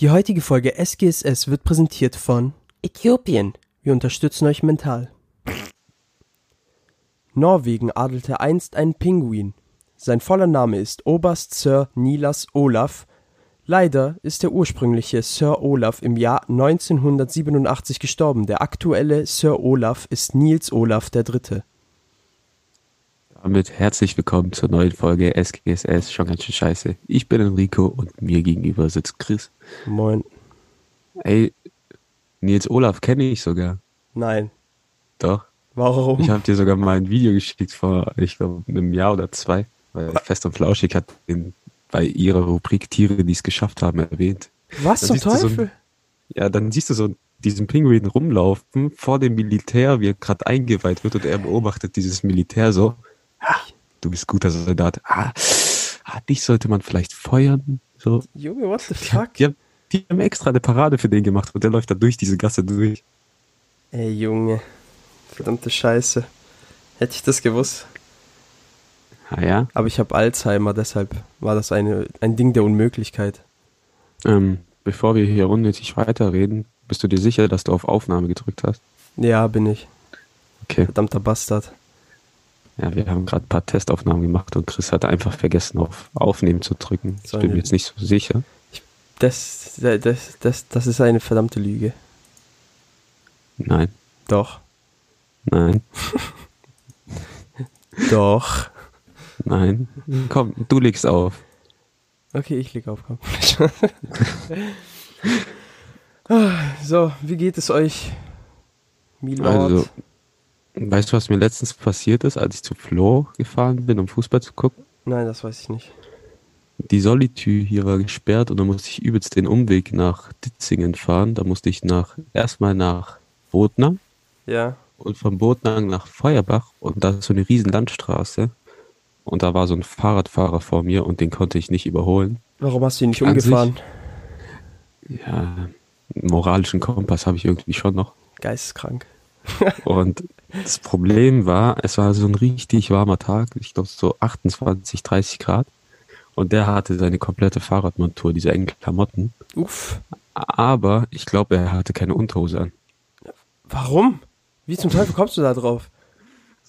Die heutige Folge SGSS wird präsentiert von Äthiopien. Wir unterstützen euch mental. Norwegen adelte einst einen Pinguin. Sein voller Name ist Oberst Sir Nilas Olaf. Leider ist der ursprüngliche Sir Olaf im Jahr 1987 gestorben. Der aktuelle Sir Olaf ist Nils Olaf III. Damit herzlich willkommen zur neuen Folge SGSS, schon ganz schön scheiße. Ich bin Enrico und mir gegenüber sitzt Chris. Moin. Ey, Nils Olaf kenne ich sogar. Nein. Doch. Warum? Ich habe dir sogar mal ein Video geschickt vor, ich glaube, einem Jahr oder zwei. Weil Fest und Flauschig hat den bei ihrer Rubrik Tiere, die es geschafft haben, erwähnt. Was Dann zum du so ein- Teufel? Ja, dann siehst du so diesen Pinguin rumlaufen vor dem Militär, wie er gerade eingeweiht wird und er beobachtet dieses Militär so. Ah, du bist guter Soldat. Ah, ah, dich sollte man vielleicht feuern. So. Junge, what the fuck? Die haben, die haben extra eine Parade für den gemacht und der läuft da durch diese Gasse durch. Ey, Junge. Verdammte Scheiße. Hätte ich das gewusst. Ah ja. Aber ich habe Alzheimer, deshalb war das eine, ein Ding der Unmöglichkeit. Ähm, bevor wir hier unnötig weiterreden, bist du dir sicher, dass du auf Aufnahme gedrückt hast? Ja, bin ich. Okay. Verdammter Bastard. Ja, wir haben gerade ein paar Testaufnahmen gemacht und Chris hat einfach vergessen, auf Aufnehmen zu drücken. Ich So bin mir jetzt nicht so sicher. Das, das, das, das ist eine verdammte Lüge. Nein, Doch. nein, Doch. nein. Komm, du legst auf. Okay, ich leg auf, komm. So, wie geht es euch? Milord? Also, weißt du, was mir letztens passiert ist, als ich zu Flo gefahren bin, um Fußball zu gucken? Nein, das weiß ich nicht. Die Solitü hier war gesperrt und da musste ich übelst den Umweg nach Ditzingen fahren. Da musste ich nach erstmal nach Botnang Ja. und von Botnang nach Feuerbach und da ist so eine riesen Landstraße. Und da war so ein Fahrradfahrer vor mir und den konnte ich nicht überholen. Warum hast du ihn nicht An umgefahren? Ja, einen moralischen Kompass habe ich irgendwie schon noch. Geisteskrank. Und das Problem war, es war so ein richtig warmer Tag, ich glaube so 28, 30 Grad. Und der hatte seine komplette Fahrradmontur, diese engen Klamotten. Uff. Aber ich glaube, er hatte keine Unterhose an. Warum? Wie zum Teufel kommst du da drauf?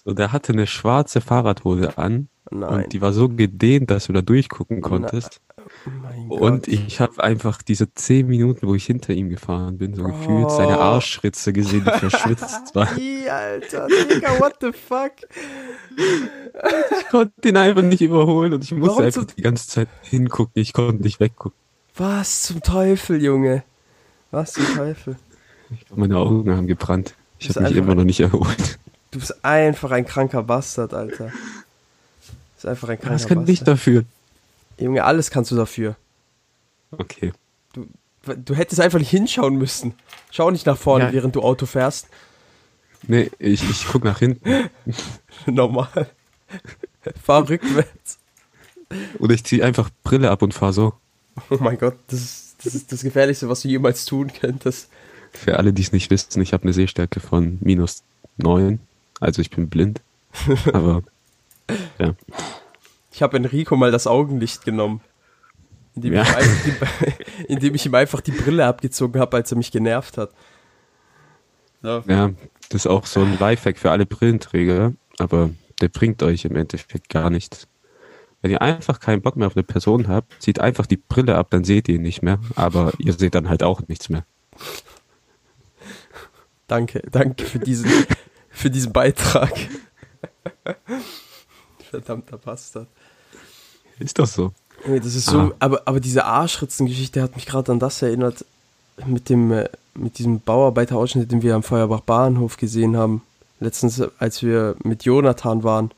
So, der hatte eine schwarze Fahrradhose an. Nein. Und die war so gedehnt, dass du da durchgucken konntest. Oh Und ich habe einfach diese zehn Minuten, wo ich hinter ihm gefahren bin, so gefühlt seine Oh. Arschritze gesehen, die verschwitzt war. Ih, Alter, Digga, what the fuck? Ich konnte ihn einfach nicht überholen und ich musste Warum einfach die ganze Zeit hingucken. Ich konnte nicht weggucken. Was zum Teufel, Junge? Was zum Teufel? Ich glaub, meine Augen haben gebrannt. Ich habe mich immer noch nicht erholt. Du bist einfach ein kranker Bastard, Alter. Du bist einfach ein kranker Was kann ich Bastard. dafür? Junge, alles kannst du dafür. Okay. Du, du hättest einfach nicht hinschauen müssen. Schau nicht nach vorne, Ja. während du Auto fährst. Nee, ich, ich guck nach hinten. Normal. Fahr rückwärts. Oder ich ziehe einfach Brille ab und fahr so. Oh mein Gott, das ist, das ist das Gefährlichste, was du jemals tun könntest. Für alle, die es nicht wissen, ich habe eine Sehstärke von minus neun. Also ich bin blind. Aber ja. Ich habe Enrico mal das Augenlicht genommen. Indem, Ja. ich, ihm einfach die, indem ich ihm einfach die Brille abgezogen habe, als er mich genervt hat. So. ja, das ist auch so ein Lifehack für alle Brillenträger. Aber der bringt euch im Endeffekt gar nichts. Wenn ihr einfach keinen Bock mehr auf eine Person habt, zieht einfach die Brille ab, dann seht ihr ihn nicht mehr. Aber ihr seht dann halt auch nichts mehr. Danke, danke für diesen, für diesen Beitrag. Verdammter Bastard. Ist doch so. Das ist so, Ah. aber, aber diese Arschritzengeschichte hat mich gerade an das erinnert, mit dem, äh, mit diesem Bauarbeiterausschnitt, den wir am Feuerbach Bahnhof gesehen haben. Letztens, als wir mit Jonathan waren.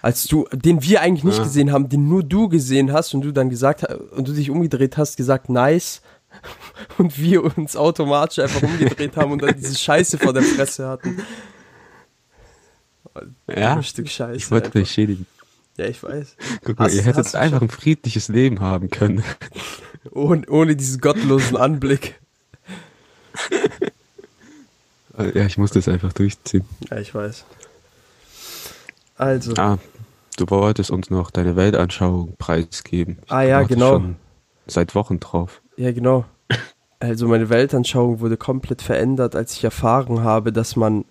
Als du, den wir eigentlich nicht Ah. gesehen haben, den nur du gesehen hast und du dann gesagt und du dich umgedreht hast, gesagt, nice. Und wir uns automatisch einfach umgedreht haben und dann diese Scheiße vor der Fresse hatten. Ja, Ein Stück Scheiße. ich wollte dich schädigen. Ja, ich weiß. Guck mal, Hast- ihr hättet einfach ein friedliches Leben haben können. Ohne, ohne diesen gottlosen Anblick. Ja, ich muss das einfach durchziehen. Ja, ich weiß. Also, Ah, du wolltest uns noch deine Weltanschauung preisgeben. Ich Ah, ja, genau. Seit Wochen drauf. Ja, genau. Also meine Weltanschauung wurde komplett verändert, als ich erfahren habe, dass man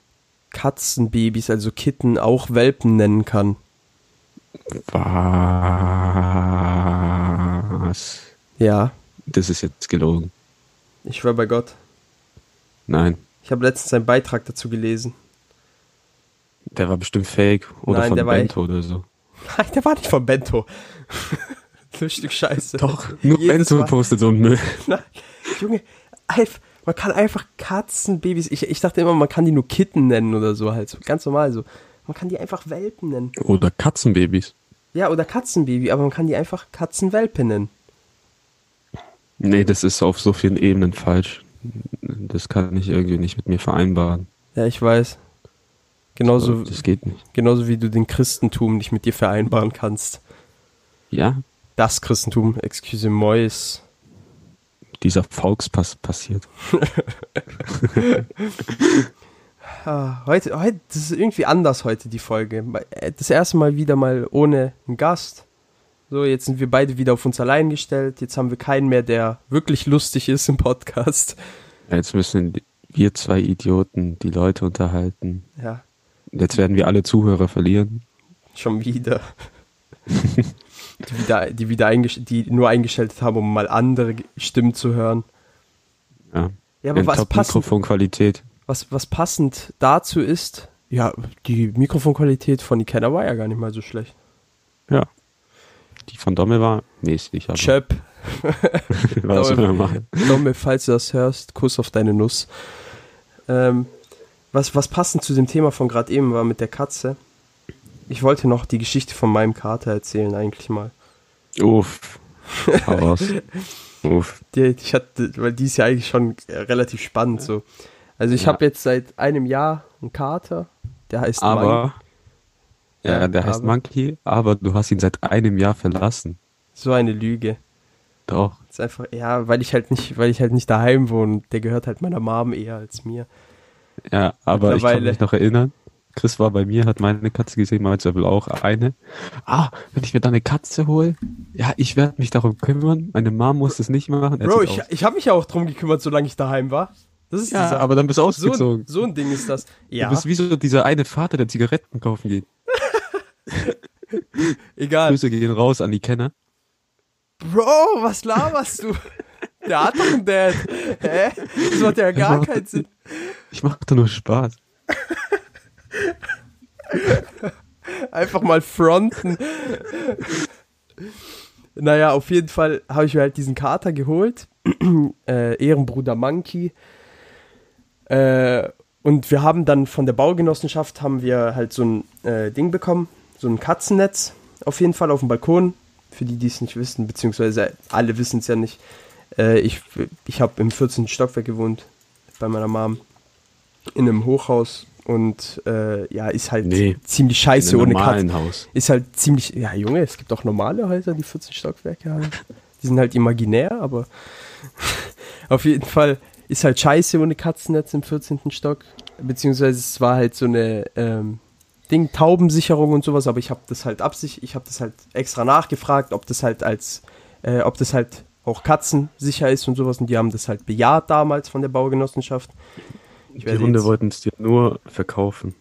Katzenbabys, also Kitten, auch Welpen nennen kann. Was? Ja, Das ist jetzt gelogen. ich schwör bei Gott. Nein, Ich habe letztens einen Beitrag dazu gelesen. der war bestimmt fake oder Nein, von Bento oder so. Nein, der war nicht von Bento. ein Stück Scheiße. Nur Jedes Bento Mal- postet so einen Müll. Nein, Junge, einf- man kann einfach Katzenbabys, ich, ich dachte immer, man kann die nur Kitten nennen oder so halt, ganz normal so. Man kann die einfach Welpen nennen. Oder Katzenbabys. Ja, oder Katzenbaby, aber man kann die einfach Katzenwelpe nennen. Nee, das ist auf so vielen Ebenen falsch. Das kann ich irgendwie nicht mit mir vereinbaren. Ja, ich weiß. Genauso, Das geht nicht. genauso wie du den Christentum nicht mit dir vereinbaren kannst. Ja, Das Christentum, excuse moi, ist dieser Volkspass passiert. Ah, heute, heute, das ist irgendwie anders heute, die Folge. Äh, Das erste Mal wieder mal ohne einen Gast. So, jetzt sind wir beide wieder auf uns allein gestellt. Jetzt haben wir keinen mehr, der wirklich lustig ist im Podcast. Jetzt müssen wir zwei Idioten die Leute unterhalten. Ja, Jetzt werden wir alle Zuhörer verlieren. schon wieder. die, wieder die, wieder die nur eingeschaltet haben, um mal andere Stimmen zu hören. Ja. Ja, aber was passend, Top-Mikrofonqualität. was, was passend dazu ist, ja, die Mikrofonqualität von Ikena war ja gar nicht mal so schlecht. Ja. Die von Dommel war mäßig, aber Chöp. was soll man machen? Domme, falls du das hörst, Kuss auf deine Nuss. Ähm, was, was passend zu dem Thema von gerade eben war mit der Katze. Ich wollte noch die Geschichte von meinem Kater erzählen, eigentlich mal. Uff. Raus. Uff. Die, ich hatte, weil die ist ja eigentlich schon äh, relativ spannend so. Also ich Ja. habe jetzt seit einem Jahr einen Kater, der heißt. Aber, ja, Ja, der heißt aber- Monkey, aber du hast ihn seit einem Jahr verlassen. So eine Lüge. Doch. Das ist einfach, ja, weil ich halt nicht, weil ich halt nicht daheim wohne. Der gehört halt meiner Mom eher als mir. Ja, aber ich kann mich noch erinnern. Chris war bei mir, hat meine Katze gesehen, meinte er will auch eine. Ah, wenn ich mir da eine Katze hole, ja, ich werde mich darum kümmern. Meine Mom muss das nicht machen. Er Bro, ich, ich habe mich ja auch drum gekümmert, solange ich daheim war. Das ist ja, Sache. aber dann bist du so, ausgezogen. ein, so ein Ding ist das. Ja, Du bist wie so dieser eine Vater, der Zigaretten kaufen geht. egal. Grüße gehen raus an die Kenner. Bro, was laberst du? Der hat doch einen Dad. Hä? Das macht ja gar keinen Sinn. Ich mache da nur Spaß. Einfach mal fronten. Naja, auf jeden Fall habe ich mir halt diesen Kater geholt. äh, Ehrenbruder Monkey. Äh, und wir haben dann von der Baugenossenschaft haben wir halt so ein äh, Ding bekommen. So ein Katzennetz. Auf jeden Fall auf dem Balkon. Für die, die es nicht wissen, beziehungsweise alle wissen es ja nicht. Äh, ich ich habe im 14. Stockwerk gewohnt. Bei meiner Mom. In einem Hochhaus. Und äh, ja, ist halt Nee, ziemlich scheiße ohne einem Katze normalen Haus. ist halt ziemlich, ja Junge, es gibt auch normale Häuser, die 14 Stockwerke haben. Die sind halt imaginär, aber auf jeden Fall ist halt scheiße ohne Katzennetz im 14. Stock. Beziehungsweise es war halt so eine ähm, Ding, Taubensicherung und sowas, aber ich habe das halt absicht, ich habe das halt extra nachgefragt, ob das halt als, äh, ob das halt auch katzensicher ist und sowas und die haben das halt bejaht damals von der Baugenossenschaft. Ich Die Hunde wollten es dir nur verkaufen.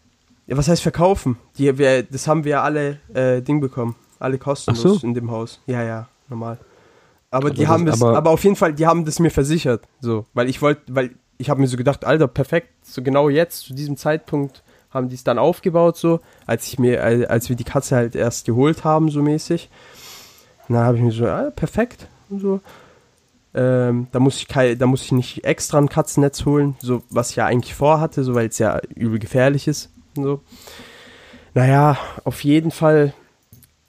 ja, was heißt verkaufen? Die, wir, das haben wir alle äh, Ding bekommen. Alle kostenlos so. in dem Haus. Ja, ja, normal. Aber, Aber die haben das, aber, aber- auf jeden Fall, die haben das mir versichert. So, weil ich wollte, weil ich habe mir so gedacht, Alter, perfekt, so genau jetzt, zu diesem Zeitpunkt haben die es dann aufgebaut, so, als ich mir, äh, als wir die Katze halt erst geholt haben, so mäßig. Und dann habe ich mir so, ah, perfekt und so. Ähm, da muss ich kei- da muss ich nicht extra ein Katzennetz holen, so was ich ja eigentlich vorhatte, so weil es ja übel gefährlich ist so. Naja, auf jeden Fall,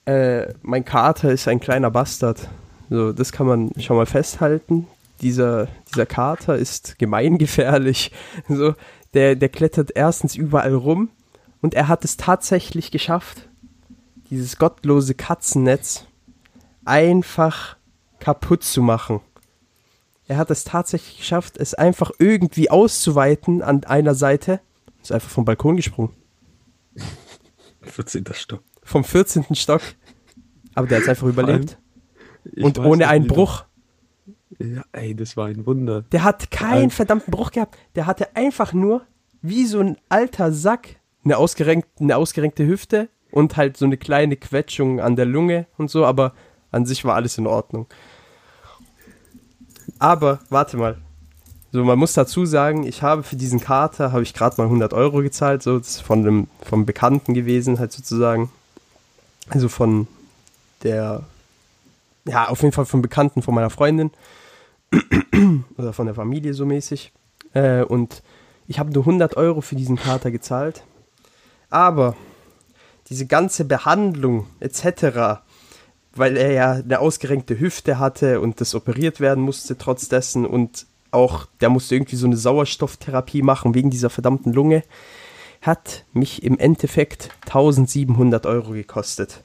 äh, mein Kater ist ein kleiner Bastard. So, das kann man schon mal festhalten. Dieser, dieser Kater ist gemeingefährlich. So, der, der klettert erstens überall rum und er hat es tatsächlich geschafft, dieses gottlose Katzennetz einfach kaputt zu machen. Er hat es tatsächlich geschafft, es einfach irgendwie auszuweiten an einer Seite. Ist einfach vom Balkon gesprungen. 14. Stock. Vom 14. Stock. Aber der hat es einfach überlebt. Ich Und ohne einen Bruch. Ja, ey, das war ein Wunder. Der hat keinen verdammten Bruch gehabt. Der hatte einfach nur wie so ein alter Sack eine, ausgerenkt, eine ausgerenkte Hüfte und halt so eine kleine Quetschung an der Lunge und so, aber an sich war alles in Ordnung. Aber, warte mal. So, man muss dazu sagen, ich habe für diesen Kater, habe ich gerade mal 100 Euro gezahlt, so, das ist von einem, vom Bekannten gewesen, halt sozusagen. Also von der, ja, auf jeden Fall vom Bekannten von meiner Freundin oder von der Familie so mäßig. Äh, und ich habe nur 100 Euro für diesen Kater gezahlt. Aber diese ganze Behandlung etc., weil er ja eine ausgerenkte Hüfte hatte und das operiert werden musste trotz dessen und auch der musste irgendwie so eine Sauerstofftherapie machen wegen dieser verdammten Lunge, hat mich im Endeffekt 1700 Euro gekostet.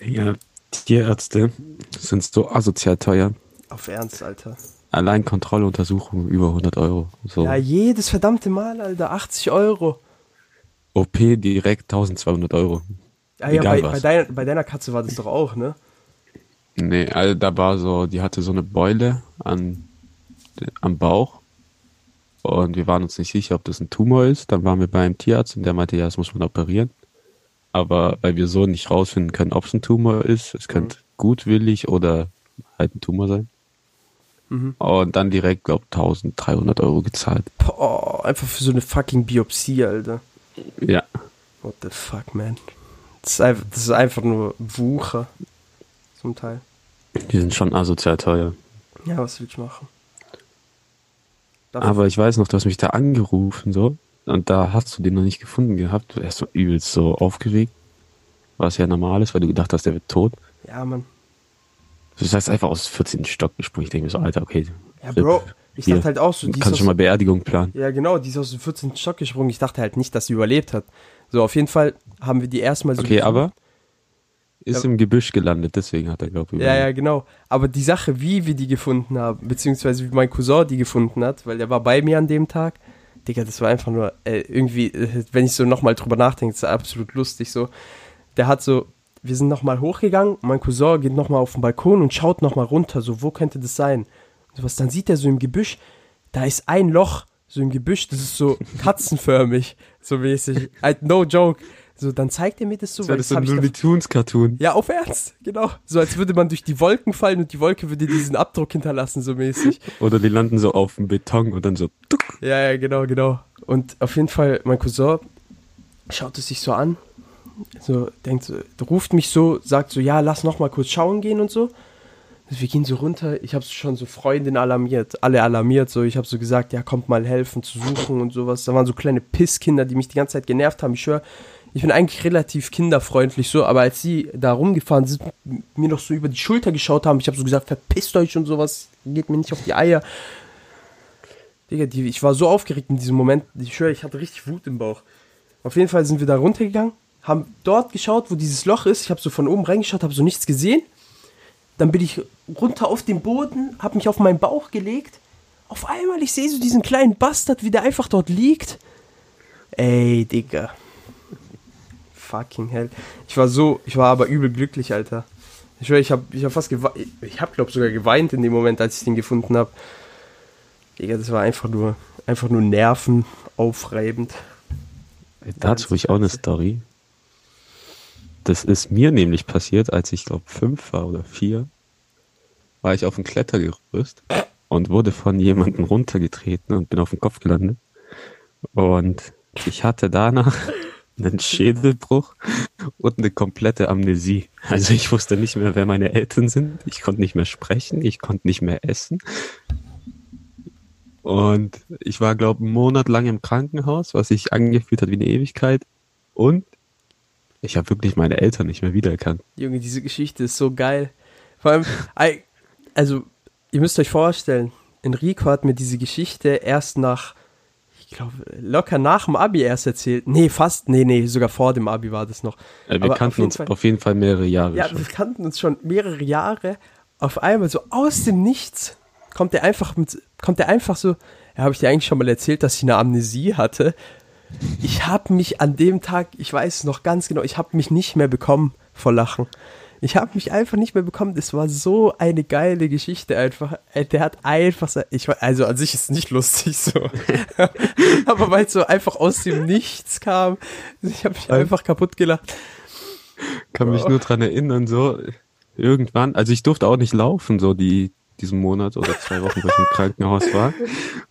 Ja, Tierärzte sind so asozial teuer. Auf Ernst, Alter. Allein Kontrolluntersuchung über 100 Euro. So. Ja, jedes verdammte Mal, Alter, 80 Euro. OP direkt 1200 Euro. Ja, ja, bei, was. bei, deiner, bei deiner Katze war das doch auch, ne? Nee, also da war so, die hatte so eine Beule an, am Bauch. Und wir waren uns nicht sicher, ob das ein Tumor ist. Dann waren wir beim Tierarzt und der meinte, ja, das muss man operieren. Aber weil wir so nicht rausfinden können, ob es ein Tumor ist, es könnte gutwillig oder halt ein Tumor sein. Mhm. Und dann direkt, glaub 1300 Euro gezahlt. Boah, einfach für so eine fucking Biopsie, Alter. Ja. What the fuck, man. Das ist einfach, nur Wucher. Zum Teil. Die sind schon asozial teuer. Ja, was willst du machen? Dafür- Aber ich weiß noch, du hast mich da angerufen, so. Und da hast du den noch nicht gefunden gehabt. Du so übelst so aufgeregt. Was ja normal ist, weil du gedacht hast, der wird tot. ja, Mann. Das heißt einfach aus 14. Stock gesprungen. Ich denke mir so, Alter, okay. Ja. Bro, ich dachte halt auch so, Du die kannst schon mal Beerdigung planen. ja genau, die ist aus dem 14. Stock gesprungen. Ich dachte halt nicht, dass sie überlebt hat. So, auf jeden Fall haben wir die erstmal so. Okay, gesucht. aber ist im Gebüsch gelandet, deswegen hat er, glaube ich, Ja, ja, genau. Aber die Sache, wie wir die gefunden haben, beziehungsweise wie mein Cousin die gefunden hat, weil der war bei mir an dem Tag, Digga, das war einfach nur, äh, irgendwie, äh, wenn ich so nochmal drüber nachdenke, das ist absolut lustig so. Der hat so, wir sind nochmal hochgegangen, mein Cousin geht nochmal auf den Balkon und schaut nochmal runter, so, wo könnte das sein? So was, dann sieht er so im Gebüsch, da ist ein Loch, so im Gebüsch, das ist so katzenförmig, so mäßig. Halt, no joke. So, dann zeigt er mir das so, Das das so ein Looney Tunes Cartoon. ja, auf Ernst, genau. So als würde man durch die Wolken fallen und die Wolke würde diesen Abdruck hinterlassen, so mäßig. Oder die landen so auf dem Beton und dann so. tuck. Ja, ja, genau, genau. Und auf jeden Fall, mein Cousin schaut es sich so an, so denkt so, ruft mich so, sagt so, ja, lass noch mal kurz schauen gehen und so. Also wir gehen so runter, ich habe schon so Freundinnen alarmiert, alle alarmiert, so ich habe so gesagt, ja, kommt mal helfen zu suchen und sowas. Da waren so kleine Pisskinder, die mich die ganze Zeit genervt haben. Ich schwör, ich bin eigentlich relativ kinderfreundlich so, aber als sie da rumgefahren sind, mir noch so über die Schulter geschaut haben, ich habe so gesagt, verpisst euch und sowas, geht mir nicht auf die Eier. Digga, die, ich war so aufgeregt in diesem Moment, ich schwöre, ich hatte richtig Wut im Bauch. Auf jeden Fall sind wir da runtergegangen, haben dort geschaut, wo dieses Loch ist. Ich habe so von oben reingeschaut, habe so nichts gesehen. Dann bin ich runter auf den Boden, habe mich auf meinen Bauch gelegt. Auf einmal, ich sehe so diesen kleinen Bastard, wie der einfach dort liegt. Ey, Digga. Fucking hell. Ich war so, ich war aber übel glücklich, Alter. Ich schwöre, ich habe ich hab fast geweint. Ich habe, glaube sogar geweint in dem Moment, als ich den gefunden habe. Digga, das war einfach nur, einfach nur nervenaufreibend. Dazu habe ich auch eine Story. Das ist mir nämlich passiert, als ich glaube fünf war oder vier, war ich auf dem Klettergerüst und wurde von jemandem runtergetreten und bin auf den Kopf gelandet. Und ich hatte danach einen Schädelbruch und eine komplette Amnesie. Also ich wusste nicht mehr, wer meine Eltern sind. Ich konnte nicht mehr sprechen, ich konnte nicht mehr essen. Und ich war, glaube einen Monat lang im Krankenhaus, was sich angefühlt hat wie eine Ewigkeit. Und ich habe wirklich meine Eltern nicht mehr wiedererkannt. Junge, diese Geschichte ist so geil. Vor allem, also, ihr müsst euch vorstellen, Enrico hat mir diese Geschichte erst nach, ich glaube, locker nach dem Abi erst erzählt. Nee, fast, nee, nee, sogar vor dem Abi war das noch. Äh, wir Aber auf kannten jeden uns Fall- auf jeden Fall mehrere Jahre Ja, schon. wir kannten uns schon mehrere Jahre. Auf einmal so aus dem Nichts kommt er einfach mit, kommt er einfach so, ja, habe ich dir eigentlich schon mal erzählt, dass ich eine Amnesie hatte. Ich habe mich an dem Tag, ich weiß es noch ganz genau, ich habe mich nicht mehr bekommen vor Lachen. Ich habe mich einfach nicht mehr bekommen. Das war so eine geile Geschichte einfach. Äh, Der hat einfach, ich also an sich ist es nicht lustig so, aber weil es so einfach aus dem Nichts kam, ich habe mich einfach kaputt gelacht. Kann mich nur dran erinnern, so irgendwann, also ich durfte auch nicht laufen, so die diesen Monat oder zwei Wochen, wo ich im Krankenhaus war.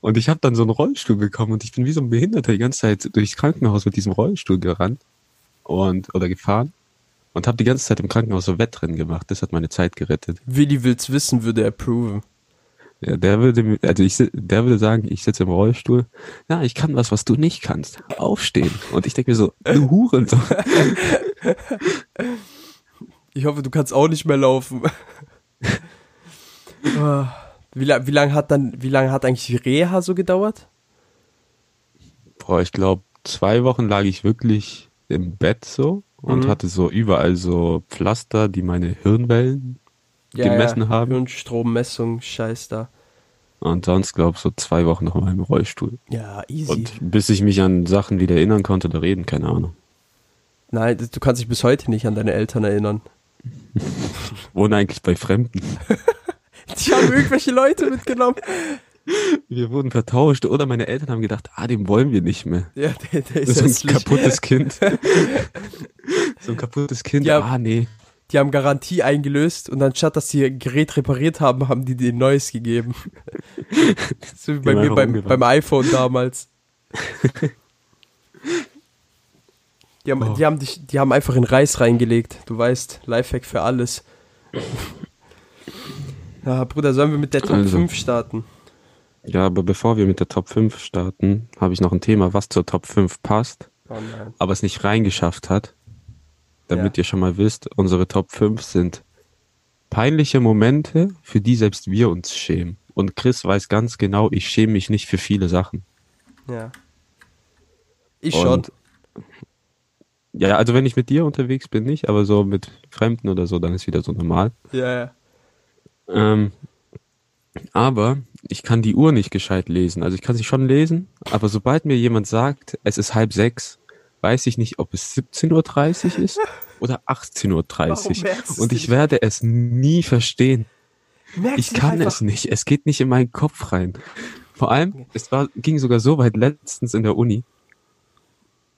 Und ich habe dann so einen Rollstuhl bekommen und ich bin wie so ein Behinderter die ganze Zeit durchs Krankenhaus mit diesem Rollstuhl gerannt und oder gefahren und habe die ganze Zeit im Krankenhaus so Wettrennen gemacht. Das hat meine Zeit gerettet. Willi will's wissen, würde er approven. Ja, der würde, mir- also ich, der würde sagen, ich sitze im Rollstuhl. Na, ich kann was, was du nicht kannst. Aufstehen. Und ich denke mir so, du Hurensohn. Ich hoffe, du kannst auch nicht mehr laufen. Wie, wie lange hat dann, wie lange hat eigentlich die Reha so gedauert? Boah, ich glaube, zwei Wochen lag ich wirklich im Bett so und Mhm. hatte so überall so Pflaster, die meine Hirnwellen gemessen haben. Hirnstrommessung, Scheiß da. Und sonst, glaube so zwei Wochen noch mal im Rollstuhl. Ja, easy. Und bis ich mich an Sachen wieder erinnern konnte oder reden, keine Ahnung. Nein, du kannst dich bis heute nicht an deine Eltern erinnern. Wohne eigentlich bei Fremden. Die haben irgendwelche Leute mitgenommen. Wir wurden vertauscht oder meine Eltern haben gedacht, ah, dem wollen wir nicht mehr. Ja, der, der ist so ein hässlich. kaputtes Kind. so ein kaputtes Kind. Ja. Ah, nee. Die haben Garantie eingelöst und anstatt, dass sie ihr Gerät repariert haben, haben die dir ein neues gegeben. so wie bei mir beim, beim iPhone damals. Die haben, Oh. die, haben dich, die haben einfach in Reis reingelegt. Du weißt, Lifehack für alles. Ja, Bruder, sollen wir mit der Top Also. 5 starten? Ja, aber bevor wir mit der Top 5 starten, habe ich noch ein Thema, was zur Top 5 passt, Oh aber es nicht reingeschafft hat. Damit Ja. ihr schon mal wisst, unsere Top 5 sind peinliche Momente, für die selbst wir uns schämen. Und Chris weiß ganz genau, ich schäme mich nicht für viele Sachen. Ja. Ich schon. Ja, also wenn ich mit dir unterwegs bin, nicht, aber so mit Fremden oder so, dann ist wieder so normal. Ja, ja. Ähm, aber ich kann die Uhr nicht gescheit lesen. Also ich kann sie schon lesen, aber sobald mir jemand sagt, es ist halb sechs, weiß ich nicht, ob es 17.30 Uhr ist oder 18.30 Warum merkst Uhr. Und ich werde es nie verstehen. Merkst Ich kann einfach- es nicht. Es geht nicht in meinen Kopf rein. Vor allem, es war, ging sogar so weit letztens in der Uni.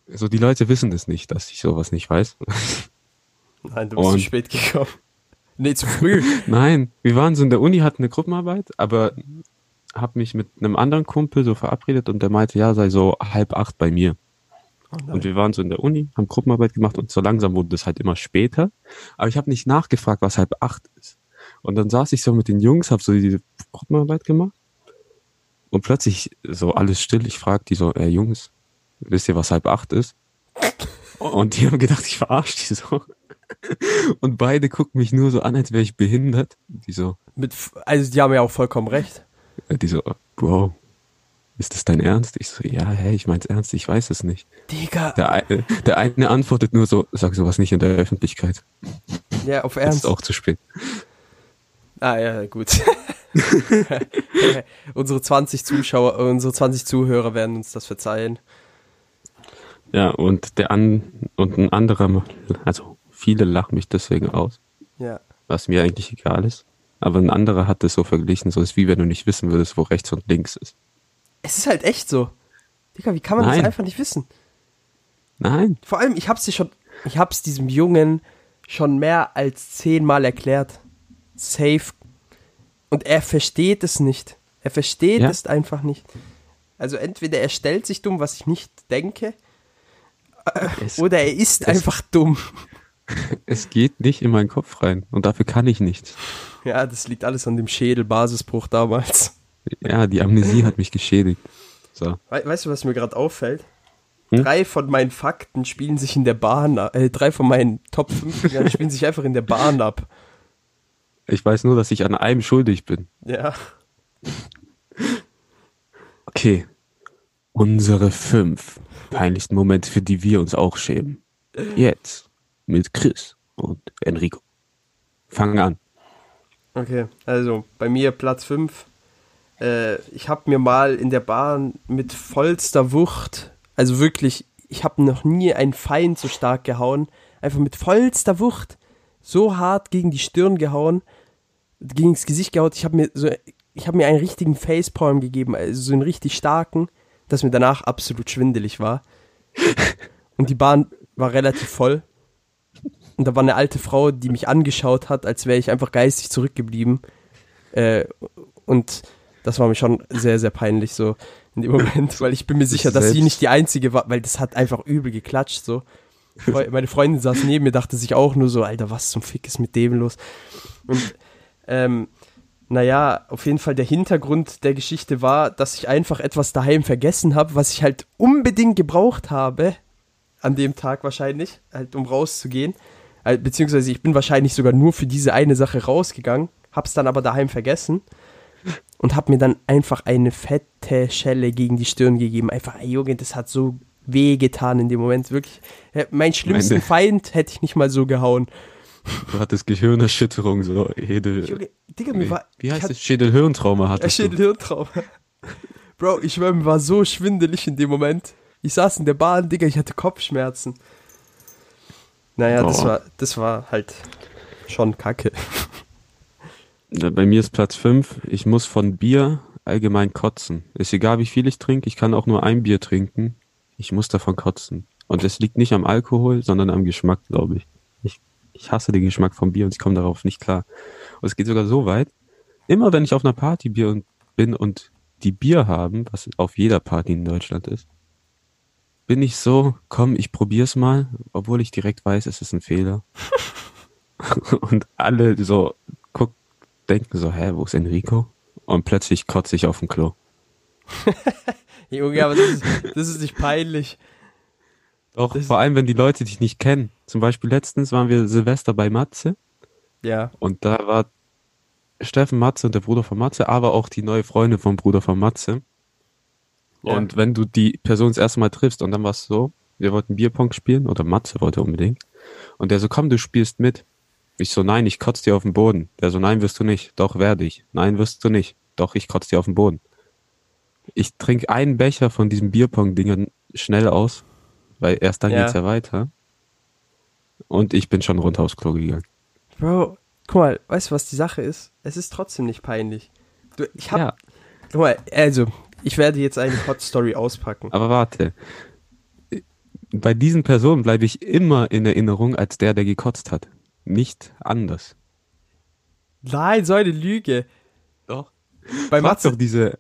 So, die Leute wissen das nicht, dass ich sowas nicht weiß. Nein, du bist zu Und- spät gekommen. Nee, zu früh. Nein, wir waren so in der Uni, hatten eine Gruppenarbeit, aber hab mich mit einem anderen Kumpel so verabredet und der meinte, ja, sei so halb acht bei mir. Oh. Und wir waren so in der Uni, haben Gruppenarbeit gemacht und so langsam wurde es halt immer später. Aber ich habe nicht nachgefragt, was halb acht ist. Und dann saß ich so mit den Jungs, hab so diese Gruppenarbeit gemacht und plötzlich so alles still. Ich frag die so, ey Jungs, wisst ihr, was halb acht ist? Und die haben gedacht, ich verarsche die so. Und beide gucken mich nur so an, als wäre ich behindert. Die so, Mit, also die haben ja auch vollkommen recht. äh, die so, Bro, ist das dein Ernst? Ich so, ja, hey, ich mein's ernst, ich weiß es nicht. Digga. Der, eine- der eine antwortet nur so, sag sowas nicht in der Öffentlichkeit. Ja, auf Ernst. ist auch zu spät. Ah ja, gut. unsere 20 Zuschauer, äh, unsere 20 Zuhörer werden uns das verzeihen. Ja, und der an und ein anderer, also viele lachen mich deswegen aus, Ja. was mir eigentlich egal ist. Aber ein anderer hat das so verglichen, so ist wie wenn du nicht wissen würdest, wo rechts und links ist. Es ist halt echt so. Digga, wie kann man das Nein. einfach nicht wissen? Nein, Vor allem, ich hab's dir schon, ich hab's diesem Jungen schon mehr als zehnmal erklärt. Safe. Und er versteht es nicht. Er versteht Ja. es einfach nicht. Also entweder er stellt sich dumm, was ich nicht denke, es, oder er ist einfach dumm. es geht nicht in meinen Kopf rein und dafür kann ich nichts. Ja, das liegt alles an dem Schädelbasisbruch damals. Ja, die Amnesie hat mich geschädigt. So. We weißt du, was mir gerade auffällt? Hm? Drei von meinen Fakten spielen sich in der Bahn ab. Äh, drei von meinen Top 5 spielen sich einfach in der Bahn ab. Ich weiß nur, dass ich an einem schuldig bin. Ja. Okay. Unsere fünf peinlichsten Momente, für die wir uns auch schämen. Jetzt mit Chris und Enrico. Fangen an. Okay, also bei mir Platz 5. Äh, ich habe mir mal in der Bahn mit vollster Wucht, also wirklich, ich habe noch nie einen Feind so stark gehauen, einfach mit vollster Wucht so hart gegen die Stirn gehauen, gegen das Gesicht gehauen. Ich habe mir so, ich habe mir einen richtigen Facepalm gegeben, also so einen richtig starken, dass mir danach absolut schwindelig war. Und die Bahn war relativ voll. Und da war eine alte Frau, die mich angeschaut hat, als wäre ich einfach geistig zurückgeblieben. Äh, und das war mir schon sehr, sehr peinlich so in dem Moment, weil ich bin mir sicher, dass sie nicht die einzige war, weil das hat einfach übel geklatscht so. Meine Freundin saß neben mir, dachte sich auch nur so, Alter, was zum Fick ist mit dem los? Und ähm, naja, auf jeden Fall der Hintergrund der Geschichte war, dass ich einfach etwas daheim vergessen habe, was ich halt unbedingt gebraucht habe, an dem Tag wahrscheinlich, halt um rauszugehen. Äh, beziehungsweise ich bin wahrscheinlich sogar nur für diese eine Sache rausgegangen, hab's dann aber daheim vergessen und hab mir dann einfach eine fette Schelle gegen die Stirn gegeben. Einfach, ey Junge, das hat so wehgetan in dem Moment. Wirklich, mein schlimmsten Meine. Feind hätte ich nicht mal so gehauen. Du hattest Gehirnerschütterung, so Hedel. Digga, mir war, wie heißt das? Schädelhirntrauma hattest Schädelhirntrauma. Bro, ich schwör, mir war so schwindelig in dem Moment. Ich saß in der Bahn, Digga, ich hatte Kopfschmerzen. Naja, oh. das war, das war halt schon kacke. Bei mir ist Platz 5. Ich muss von Bier allgemein kotzen. Ist egal, wie viel ich trinke, ich kann auch nur ein Bier trinken. Ich muss davon kotzen. Und es liegt nicht am Alkohol, sondern am Geschmack, glaube ich. ich. Ich hasse den Geschmack vom Bier und ich komme darauf nicht klar. Und es geht sogar so weit, immer wenn ich auf einer Party bin und die Bier haben, was auf jeder Party in Deutschland ist, bin ich so, komm, ich probier's mal, obwohl ich direkt weiß, es ist ein Fehler. und alle so guck, denken so, hä, wo ist Enrico? Und plötzlich kotze ich auf dem Klo. Junge, aber das ist, das ist nicht peinlich. Doch, das vor allem, wenn die Leute dich nicht kennen. Zum Beispiel letztens waren wir Silvester bei Matze. Ja. Und da war Steffen Matze und der Bruder von Matze, aber auch die neue Freundin vom Bruder von Matze. Ja. Und wenn du die Person das erste Mal triffst und dann war es so, wir wollten Bierpong spielen oder Matze wollte unbedingt. Und der so, komm, du spielst mit. Ich so, nein, ich kotze dir auf den Boden. Der so, nein, wirst du nicht. Doch, werde ich. Nein, wirst du nicht. Doch, ich kotze dir auf den Boden. Ich trinke einen Becher von diesem Bierpong-Dingern schnell aus, weil erst dann ja. geht's ja weiter. Und ich bin schon runter aufs Klo gegangen. Bro, guck mal, weißt du, was die Sache ist? Es ist trotzdem nicht peinlich. Du, ich hab, ja. guck mal, also, ich werde jetzt eine Hot Story auspacken. Aber warte. Bei diesen Personen bleibe ich immer in Erinnerung als der, der gekotzt hat. Nicht anders. Nein, so eine Lüge. Doch. Bei Matze, doch diese.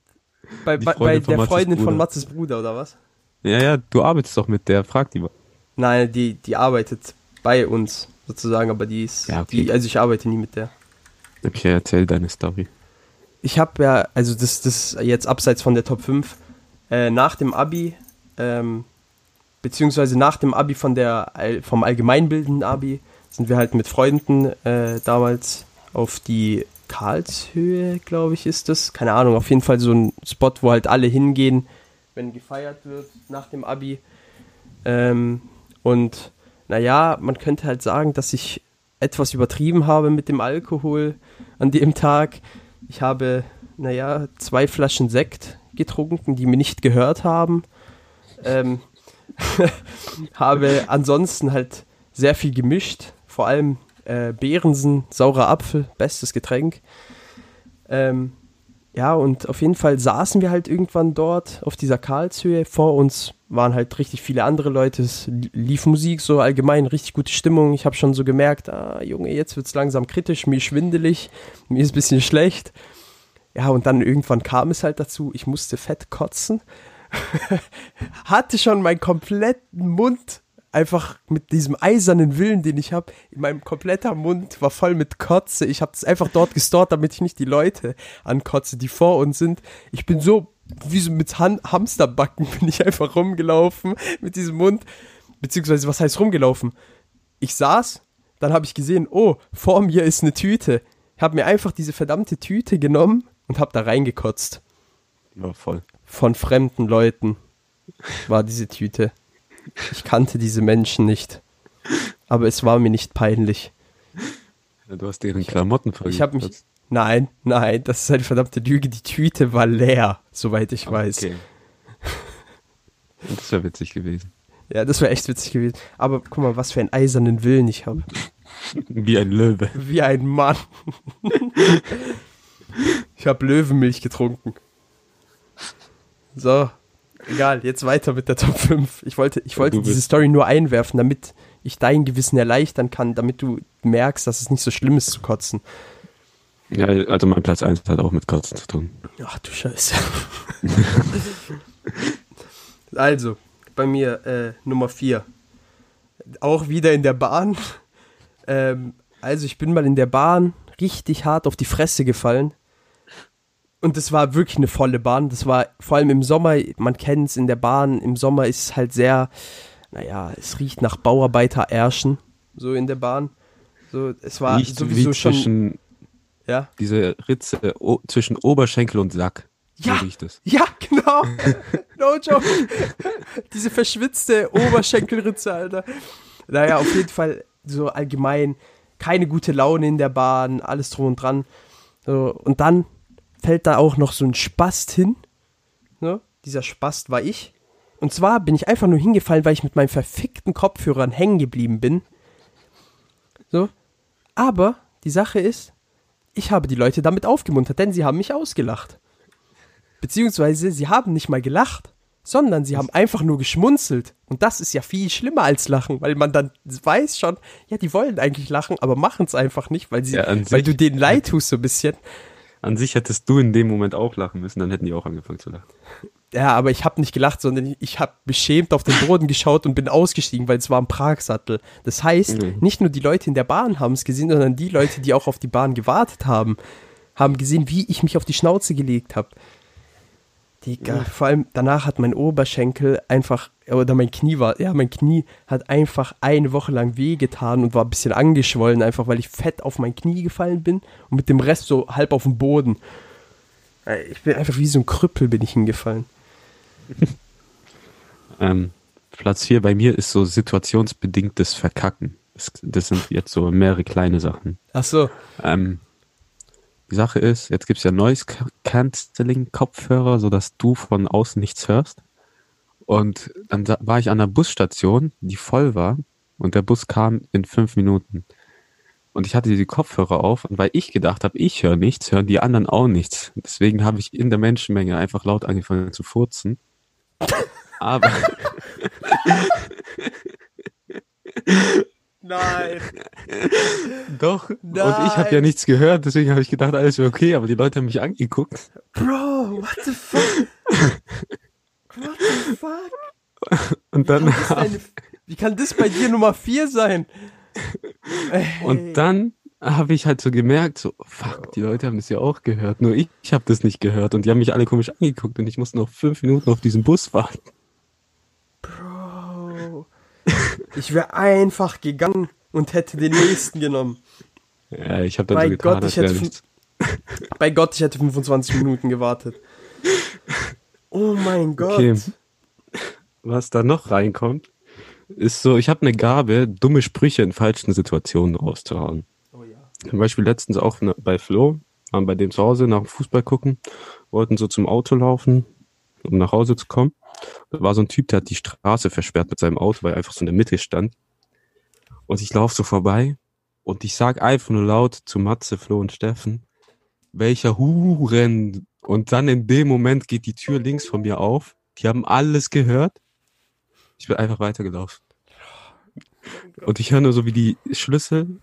Bei, die bei, bei der Freundin Bruder. von Matzes Bruder, oder was? Ja, ja, du arbeitest doch mit der, frag die mal. Nein, die, die arbeitet bei uns sozusagen, aber die ist. Ja, okay. Die, also ich arbeite nie mit der. Okay, erzähl deine Story ich habe ja, also das, das jetzt abseits von der Top 5, äh, nach dem Abi, ähm, beziehungsweise nach dem Abi von der, vom allgemeinbildenden Abi, sind wir halt mit Freunden äh, damals auf die Karlshöhe, glaube ich, ist das. Keine Ahnung, auf jeden Fall so ein Spot, wo halt alle hingehen, wenn gefeiert wird nach dem Abi. Ähm, und naja, man könnte halt sagen, dass ich etwas übertrieben habe mit dem Alkohol an dem Tag. Ich habe, naja, zwei Flaschen Sekt getrunken, die mir nicht gehört haben. Ähm, habe ansonsten halt sehr viel gemischt, vor allem äh, Beerensen, saurer Apfel, bestes Getränk. Ähm, ja, und auf jeden Fall saßen wir halt irgendwann dort auf dieser Karlshöhe. Vor uns waren halt richtig viele andere Leute. Es lief Musik, so allgemein richtig gute Stimmung. Ich habe schon so gemerkt, ah, Junge, jetzt wird es langsam kritisch, mir schwindelig, mir ist ein bisschen schlecht. Ja, und dann irgendwann kam es halt dazu, ich musste fett kotzen. Hatte schon meinen kompletten Mund einfach mit diesem eisernen Willen, den ich habe, in meinem kompletter Mund war voll mit Kotze. Ich habe es einfach dort gestort, damit ich nicht die Leute ankotze, die vor uns sind. Ich bin so wie so mit Han Hamsterbacken bin ich einfach rumgelaufen mit diesem Mund, beziehungsweise was heißt rumgelaufen? Ich saß, dann habe ich gesehen, oh, vor mir ist eine Tüte. Ich habe mir einfach diese verdammte Tüte genommen und habe da reingekotzt. Ja, voll. Von fremden Leuten war diese Tüte. Ich kannte diese Menschen nicht. Aber es war mir nicht peinlich. Ja, du hast deren Klamotten vergessen. Ich habe mich. Nein, nein, das ist eine verdammte Lüge. Die Tüte war leer, soweit ich weiß. Okay. Das wäre witzig gewesen. Ja, das wäre echt witzig gewesen. Aber guck mal, was für einen eisernen Willen ich habe. Wie ein Löwe. Wie ein Mann. ich habe Löwenmilch getrunken. So, egal, jetzt weiter mit der Top 5. Ich wollte, ich wollte diese Story nur einwerfen, damit ich dein Gewissen erleichtern kann, damit du merkst, dass es nicht so schlimm ist zu kotzen. Ja, also mein Platz 1 hat auch mit Kotzen zu tun. Ach du Scheiße. also, bei mir äh, Nummer 4. Auch wieder in der Bahn. Ähm, also ich bin mal in der Bahn richtig hart auf die Fresse gefallen. Und das war wirklich eine volle Bahn. Das war vor allem im Sommer, man kennt es in der Bahn, im Sommer ist es halt sehr, naja, es riecht nach Bauarbeiter-Ärschen, so in der Bahn. So, es war Riecht sowieso wie schon. Ja, diese Ritze o, zwischen Oberschenkel und Sack. Ja. So riecht es. ja, genau. no joke. Diese verschwitzte Oberschenkelritze, Alter. Naja, auf jeden Fall so allgemein keine gute Laune in der Bahn, alles drum und dran. So, und dann fällt da auch noch so ein Spast hin. So, dieser Spast war ich. Und zwar bin ich einfach nur hingefallen, weil ich mit meinen verfickten Kopfhörern hängen geblieben bin. So. Aber die Sache ist, ich habe die Leute damit aufgemuntert, denn sie haben mich ausgelacht. Beziehungsweise sie haben nicht mal gelacht, sondern sie haben einfach nur geschmunzelt. Und das ist ja viel schlimmer als lachen, weil man dann weiß schon, ja, die wollen eigentlich lachen, aber machen es einfach nicht, weil, sie, Ja, weil du denen leid tust so ein bisschen. An sich hättest du in dem Moment auch lachen müssen, dann hätten die auch angefangen zu lachen. Ja, aber ich habe nicht gelacht, sondern ich habe beschämt auf den Boden geschaut und bin ausgestiegen, weil es war ein Pragsattel. Das heißt, Mhm. nicht nur die Leute in der Bahn haben es gesehen, sondern die Leute, die auch auf die Bahn gewartet haben, haben gesehen, wie ich mich auf die Schnauze gelegt habe. Digga, vor allem danach hat mein Oberschenkel einfach, oder mein Knie war, ja, mein Knie hat einfach eine Woche lang wehgetan und war ein bisschen angeschwollen, einfach weil ich fett auf mein Knie gefallen bin und mit dem Rest so halb auf dem Boden. Ich bin einfach wie so ein Krüppel bin ich hingefallen. Ähm, Platz 4 bei mir ist so situationsbedingtes Verkacken. Das, das sind jetzt so mehrere kleine Sachen. Ach so. Ähm, die Sache ist, jetzt gibt's ja Noise Cancelling Kopfhörer, sodass du von außen nichts hörst. Und dann war ich an einer Busstation, die voll war, und der Bus kam in fünf Minuten. Und ich hatte die Kopfhörer auf, und weil ich gedacht habe, ich höre nichts, hören die anderen auch nichts. Deswegen habe ich in der Menschenmenge einfach laut angefangen zu furzen. Aber Nein. doch, und ich habe ja Nein. nichts gehört, deswegen habe ich gedacht, alles wäre okay, aber die Leute haben mich angeguckt. Bro, what the fuck? What the fuck? Und dann, Das ist deine, wie kann das bei dir Nummer 4 sein? Ey. Und dann habe ich halt so gemerkt, so, fuck, die Leute haben das ja auch gehört. Nur ich, ich habe das nicht gehört und die haben mich alle komisch angeguckt und ich musste noch fünf Minuten auf diesen Bus warten. Bro. Ich wäre einfach gegangen und hätte den nächsten genommen. Ja, ich habe dann Mein so getan, Gott, als wäre nichts. Bei Gott, ich hätte 25 Minuten gewartet. Oh mein Gott. Okay. Was da noch reinkommt, ist so, ich habe eine Gabe, dumme Sprüche in falschen Situationen rauszuhauen. Oh. Zum Beispiel letztens auch ne- bei Flo, waren bei dem zu Hause nach dem Fußball gucken, wollten so zum Auto laufen, um nach Hause zu kommen. Da war so ein Typ, der hat die Straße versperrt mit seinem Auto, weil er einfach so in der Mitte stand. Und ich laufe so vorbei und ich sag einfach nur laut zu Matze, Flo und Steffen, welcher Huren. Und dann in dem Moment geht die Tür links von mir auf. Die haben alles gehört. Ich bin einfach weitergelaufen. Und ich höre nur so, wie die Schlüssel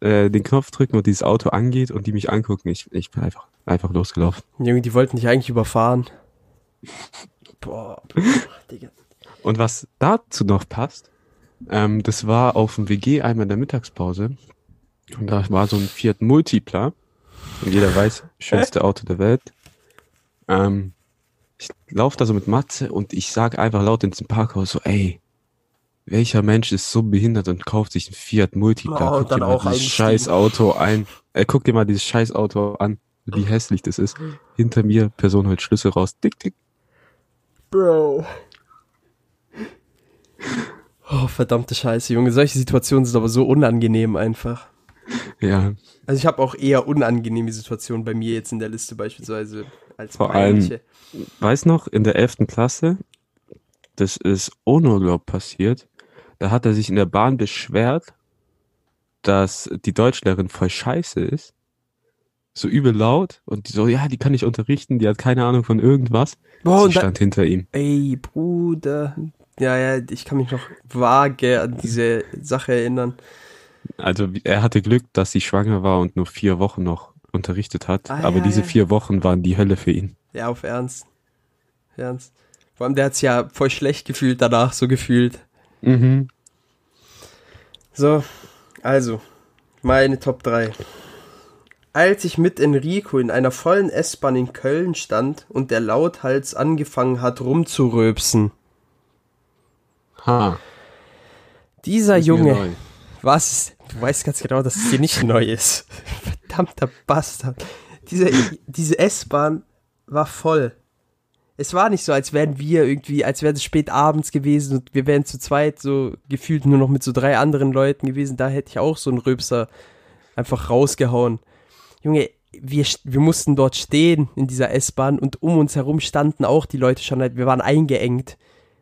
äh, den Knopf drücken und dieses Auto angeht und die mich angucken. Ich, ich bin einfach, einfach losgelaufen. Junge, die wollten dich eigentlich überfahren. Boah, Digga. Und was dazu noch passt, ähm, das war auf dem WG einmal in der Mittagspause. Und da war so ein Fiat Multipla. Und jeder weiß, schönste Auto der Welt. Ähm, ich laufe da so mit Matze und ich sag einfach laut ins Parkhaus so, ey, welcher Mensch ist so behindert und kauft sich ein Fiat Multipla? Oh, Guck dann dir mal dieses scheiß Auto ein. Äh, guck dir mal dieses scheiß Auto an, wie hässlich das ist. Hinter mir, Person holt Schlüssel raus. Dick, dick. Bro. Oh, verdammte Scheiße, Junge. Solche Situationen sind aber so unangenehm einfach. Ja, Also ich habe auch eher unangenehme Situationen bei mir jetzt in der Liste beispielsweise als Vor allem- weiß noch, in der 11. Klasse, das ist Onur, glaub, passiert. Da hat er sich in der Bahn beschwert, dass die Deutschlehrerin voll scheiße ist. So übel laut und die so, ja, die kann ich unterrichten, die hat keine Ahnung von irgendwas. Boah, Sie da- stand hinter ihm. Ey, Bruder. Ja, ja, ich kann mich noch vage an diese Sache erinnern. Also er hatte Glück, dass sie schwanger war und nur vier Wochen noch unterrichtet hat. Ah, aber ja, diese ja. vier Wochen waren die Hölle für ihn. Ja, auf Ernst. Ernst. Vor allem, der hat's ja voll schlecht gefühlt danach, so gefühlt. Mhm. So, also, meine Top 3. Als ich mit Enrico in einer vollen S-Bahn in Köln stand und der Lauthals angefangen hat rumzuröpsen. Ha. Dieser Junge, neu. was? Du weißt ganz genau, dass es dir nicht neu ist. Verdammter Bastard. Diese, diese S-Bahn war voll. Es war nicht so, als wären wir irgendwie, als wäre es spät abends gewesen und wir wären zu zweit so gefühlt nur noch mit so drei anderen Leuten gewesen. Da hätte ich auch so einen Röpser einfach rausgehauen. Junge, wir, wir mussten dort stehen in dieser S-Bahn und um uns herum standen auch die Leute schon, halt, wir waren eingeengt.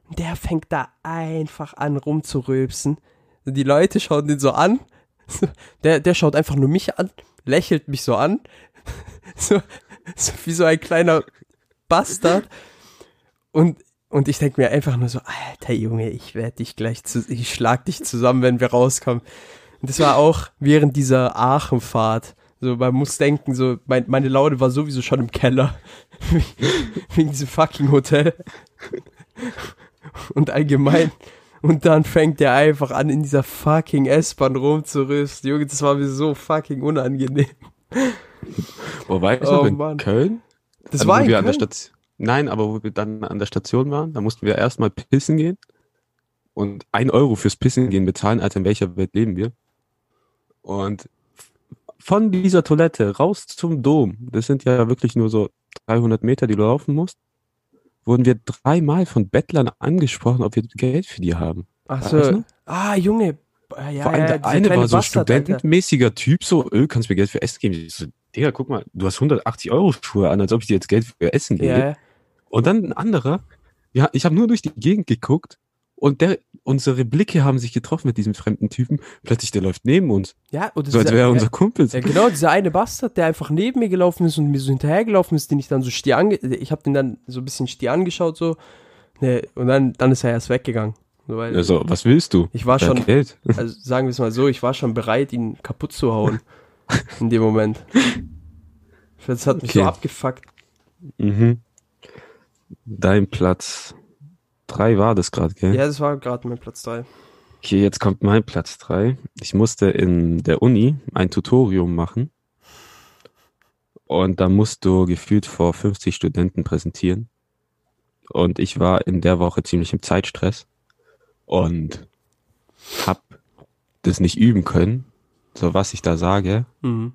Und der fängt da einfach an rumzuröpsen. Und die Leute schauen den so an. Der, der schaut einfach nur mich an, lächelt mich so an. So, so wie so ein kleiner Bastard. Und, und ich denke mir einfach nur so, alter Junge, ich werde dich gleich zu, ich schlag dich zusammen, wenn wir rauskommen. Und das war auch während dieser Aachenfahrt. So, man muss denken, so, mein, meine Laune war sowieso schon im Keller. Wegen diesem fucking Hotel. Und allgemein. Und dann fängt der einfach an, in dieser fucking S-Bahn rumzurüsten. Junge, das war mir so fucking unangenehm. Wo war ich Oh, noch? In Mann. Köln? Das Also, war in wir an der Köln. Nein, aber wo wir dann an der Station waren, da mussten wir erstmal pissen gehen und ein Euro fürs Pissen gehen bezahlen, Alter, in welcher Welt leben wir? Und von dieser Toilette raus zum Dom, das sind ja wirklich nur so 300 Meter, die du laufen musst, wurden wir dreimal von Bettlern angesprochen, ob wir Geld für die haben. Ach so. Ah, Junge. Ja, Vor allem ja, der eine war so Bastard, Alter. studentenmäßiger Typ, so, öh, kannst du mir Geld für Essen geben? Ich so, Digga, guck mal, du hast 180 Euro Schuhe an, als ob ich dir jetzt Geld für Essen gebe. Ja. Und dann ein anderer, ja, ich habe nur durch die Gegend geguckt und der, unsere Blicke haben sich getroffen mit diesem fremden Typen. Plötzlich, der läuft neben uns, Ja, oder so als wäre er ja, unser Kumpel. Ja, genau, dieser eine Bastard, der einfach neben mir gelaufen ist und mir so hinterhergelaufen ist, den ich dann so stier ange... Ich habe den dann so ein bisschen stier angeschaut, so. Ne, und dann, dann ist er erst weggegangen. So, Also, was willst du? Ich war Ja, schon- Geld. also sagen wir es mal so, ich war schon bereit, ihn kaputt zu hauen. in dem Moment. Das hat mich so Okay. abgefuckt. Mhm. Dein Platz drei war das gerade, gell? Ja, das war gerade mein Platz 3. Okay, jetzt kommt mein Platz drei. Ich musste in der Uni ein Tutorium machen. Und da musst du gefühlt vor 50 Studenten präsentieren. Und ich war in der Woche ziemlich im Zeitstress und hab das nicht üben können, so was ich da sage. Mhm.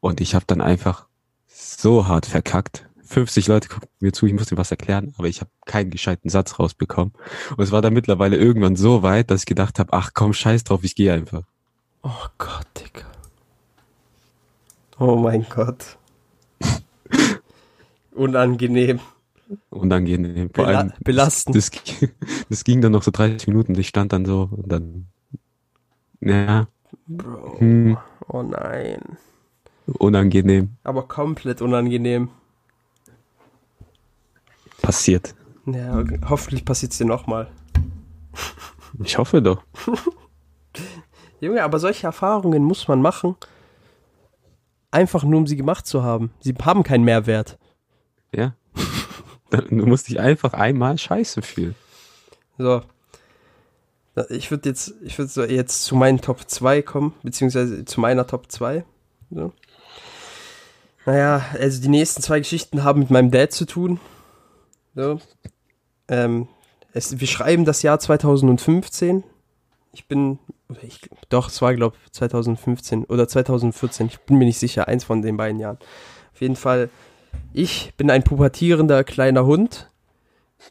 Und ich habe dann einfach so hart verkackt. 50 Leute gucken mir zu, ich muss dir was erklären, aber ich habe keinen gescheiten Satz rausbekommen. Und es war dann mittlerweile irgendwann so weit, dass ich gedacht habe, ach komm, scheiß drauf, ich gehe einfach. Oh Gott, Digga. Oh mein Gott. Unangenehm. Unangenehm. Vor Bela allem, belastend. das, das ging dann noch so 30 Minuten. Ich stand dann so und dann, ja, Bro. hm, Oh nein. unangenehm. Aber komplett unangenehm. Passiert. Ja, hoffentlich passiert es dir nochmal. Ich hoffe doch. Junge, aber solche Erfahrungen muss man machen. Einfach nur, um sie gemacht zu haben. Sie haben keinen Mehrwert. Ja. Du musst dich einfach einmal scheiße fühlen. So. Ich würde jetzt, ich würde so jetzt zu meinen Top 2 kommen, beziehungsweise zu meiner Top 2. So. Naja, also die nächsten zwei Geschichten haben mit meinem Dad zu tun. So. Ähm, es, wir schreiben das Jahr 2015. Ich bin, ich, doch, es war, glaube ich, 2015 oder 2014. Ich bin mir nicht sicher, eins von den beiden Jahren. Auf jeden Fall, ich bin ein pubertierender kleiner Hund.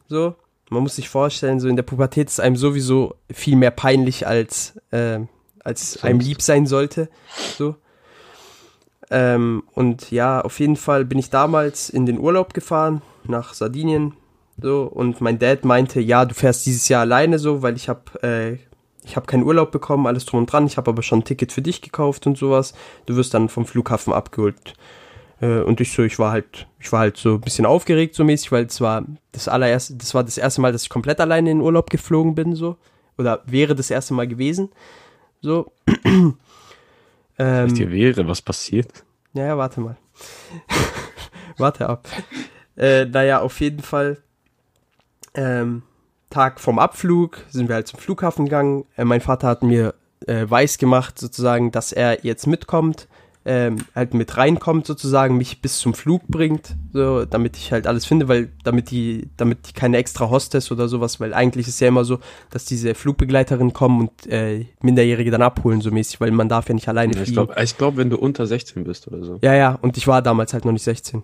So. Man muss sich vorstellen, so in der Pubertät ist einem sowieso viel mehr peinlich, als, ähm, als Sonst. einem lieb sein sollte. So. Ähm, und ja, auf jeden Fall bin ich damals in den Urlaub gefahren, nach Sardinien. So, und mein Dad meinte, ja, du fährst dieses Jahr alleine so, weil ich habe, äh, ich habe keinen Urlaub bekommen, alles drum und dran, ich habe aber schon ein Ticket für dich gekauft und sowas. Du wirst dann vom Flughafen abgeholt. Äh, und ich so, ich war halt, ich war halt so ein bisschen aufgeregt so mäßig, weil es war das allererste, das war das erste Mal, dass ich komplett alleine in den Urlaub geflogen bin, so. Oder wäre das erste Mal gewesen. So. Ähm, dir wäre, was passiert? Ja, ja, warte mal. warte ab. Äh, naja, auf jeden Fall. Ähm, Tag vom Abflug sind wir halt zum Flughafen gegangen. Äh, mein Vater hat mir äh, weiß gemacht, sozusagen, dass er jetzt mitkommt ähm, halt mit reinkommt sozusagen, mich bis zum Flug bringt, so, damit ich halt alles finde, weil damit die, damit die keine extra Hostess oder sowas, weil eigentlich ist ja immer so, dass diese Flugbegleiterinnen kommen und äh, Minderjährige dann abholen, so mäßig, weil man darf ja nicht alleine ja, fliegen. Ich glaube, glaub, wenn du unter 16 bist oder so. Ja, ja, und ich war damals halt noch nicht 16.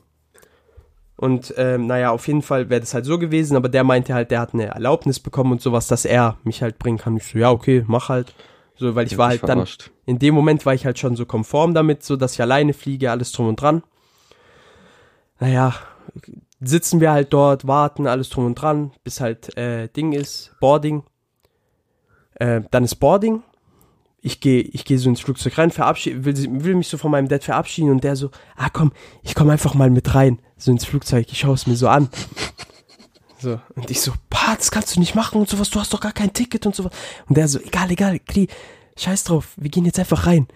Und ähm, naja, auf jeden Fall wäre das halt so gewesen, aber der meinte halt, der hat eine Erlaubnis bekommen und sowas, dass er mich halt bringen kann. Ich so, ja, okay, mach halt. So, weil ich war halt dann, in dem Moment war ich halt schon so konform damit, so dass ich alleine fliege, alles drum und dran. Naja, sitzen wir halt dort, warten, alles drum und dran, bis halt äh, Ding ist, Boarding. Äh, dann ist Boarding. Ich gehe ich geh so ins Flugzeug rein, verabschiede, will, will mich so von meinem Dad verabschieden und der so, ah komm, ich komm einfach mal mit rein, so ins Flugzeug, ich schaue es mir so an. So, und ich so, pa, das kannst du nicht machen und sowas, du hast doch gar kein Ticket und sowas. Und der so, egal, egal, Kri, scheiß drauf, wir gehen jetzt einfach rein.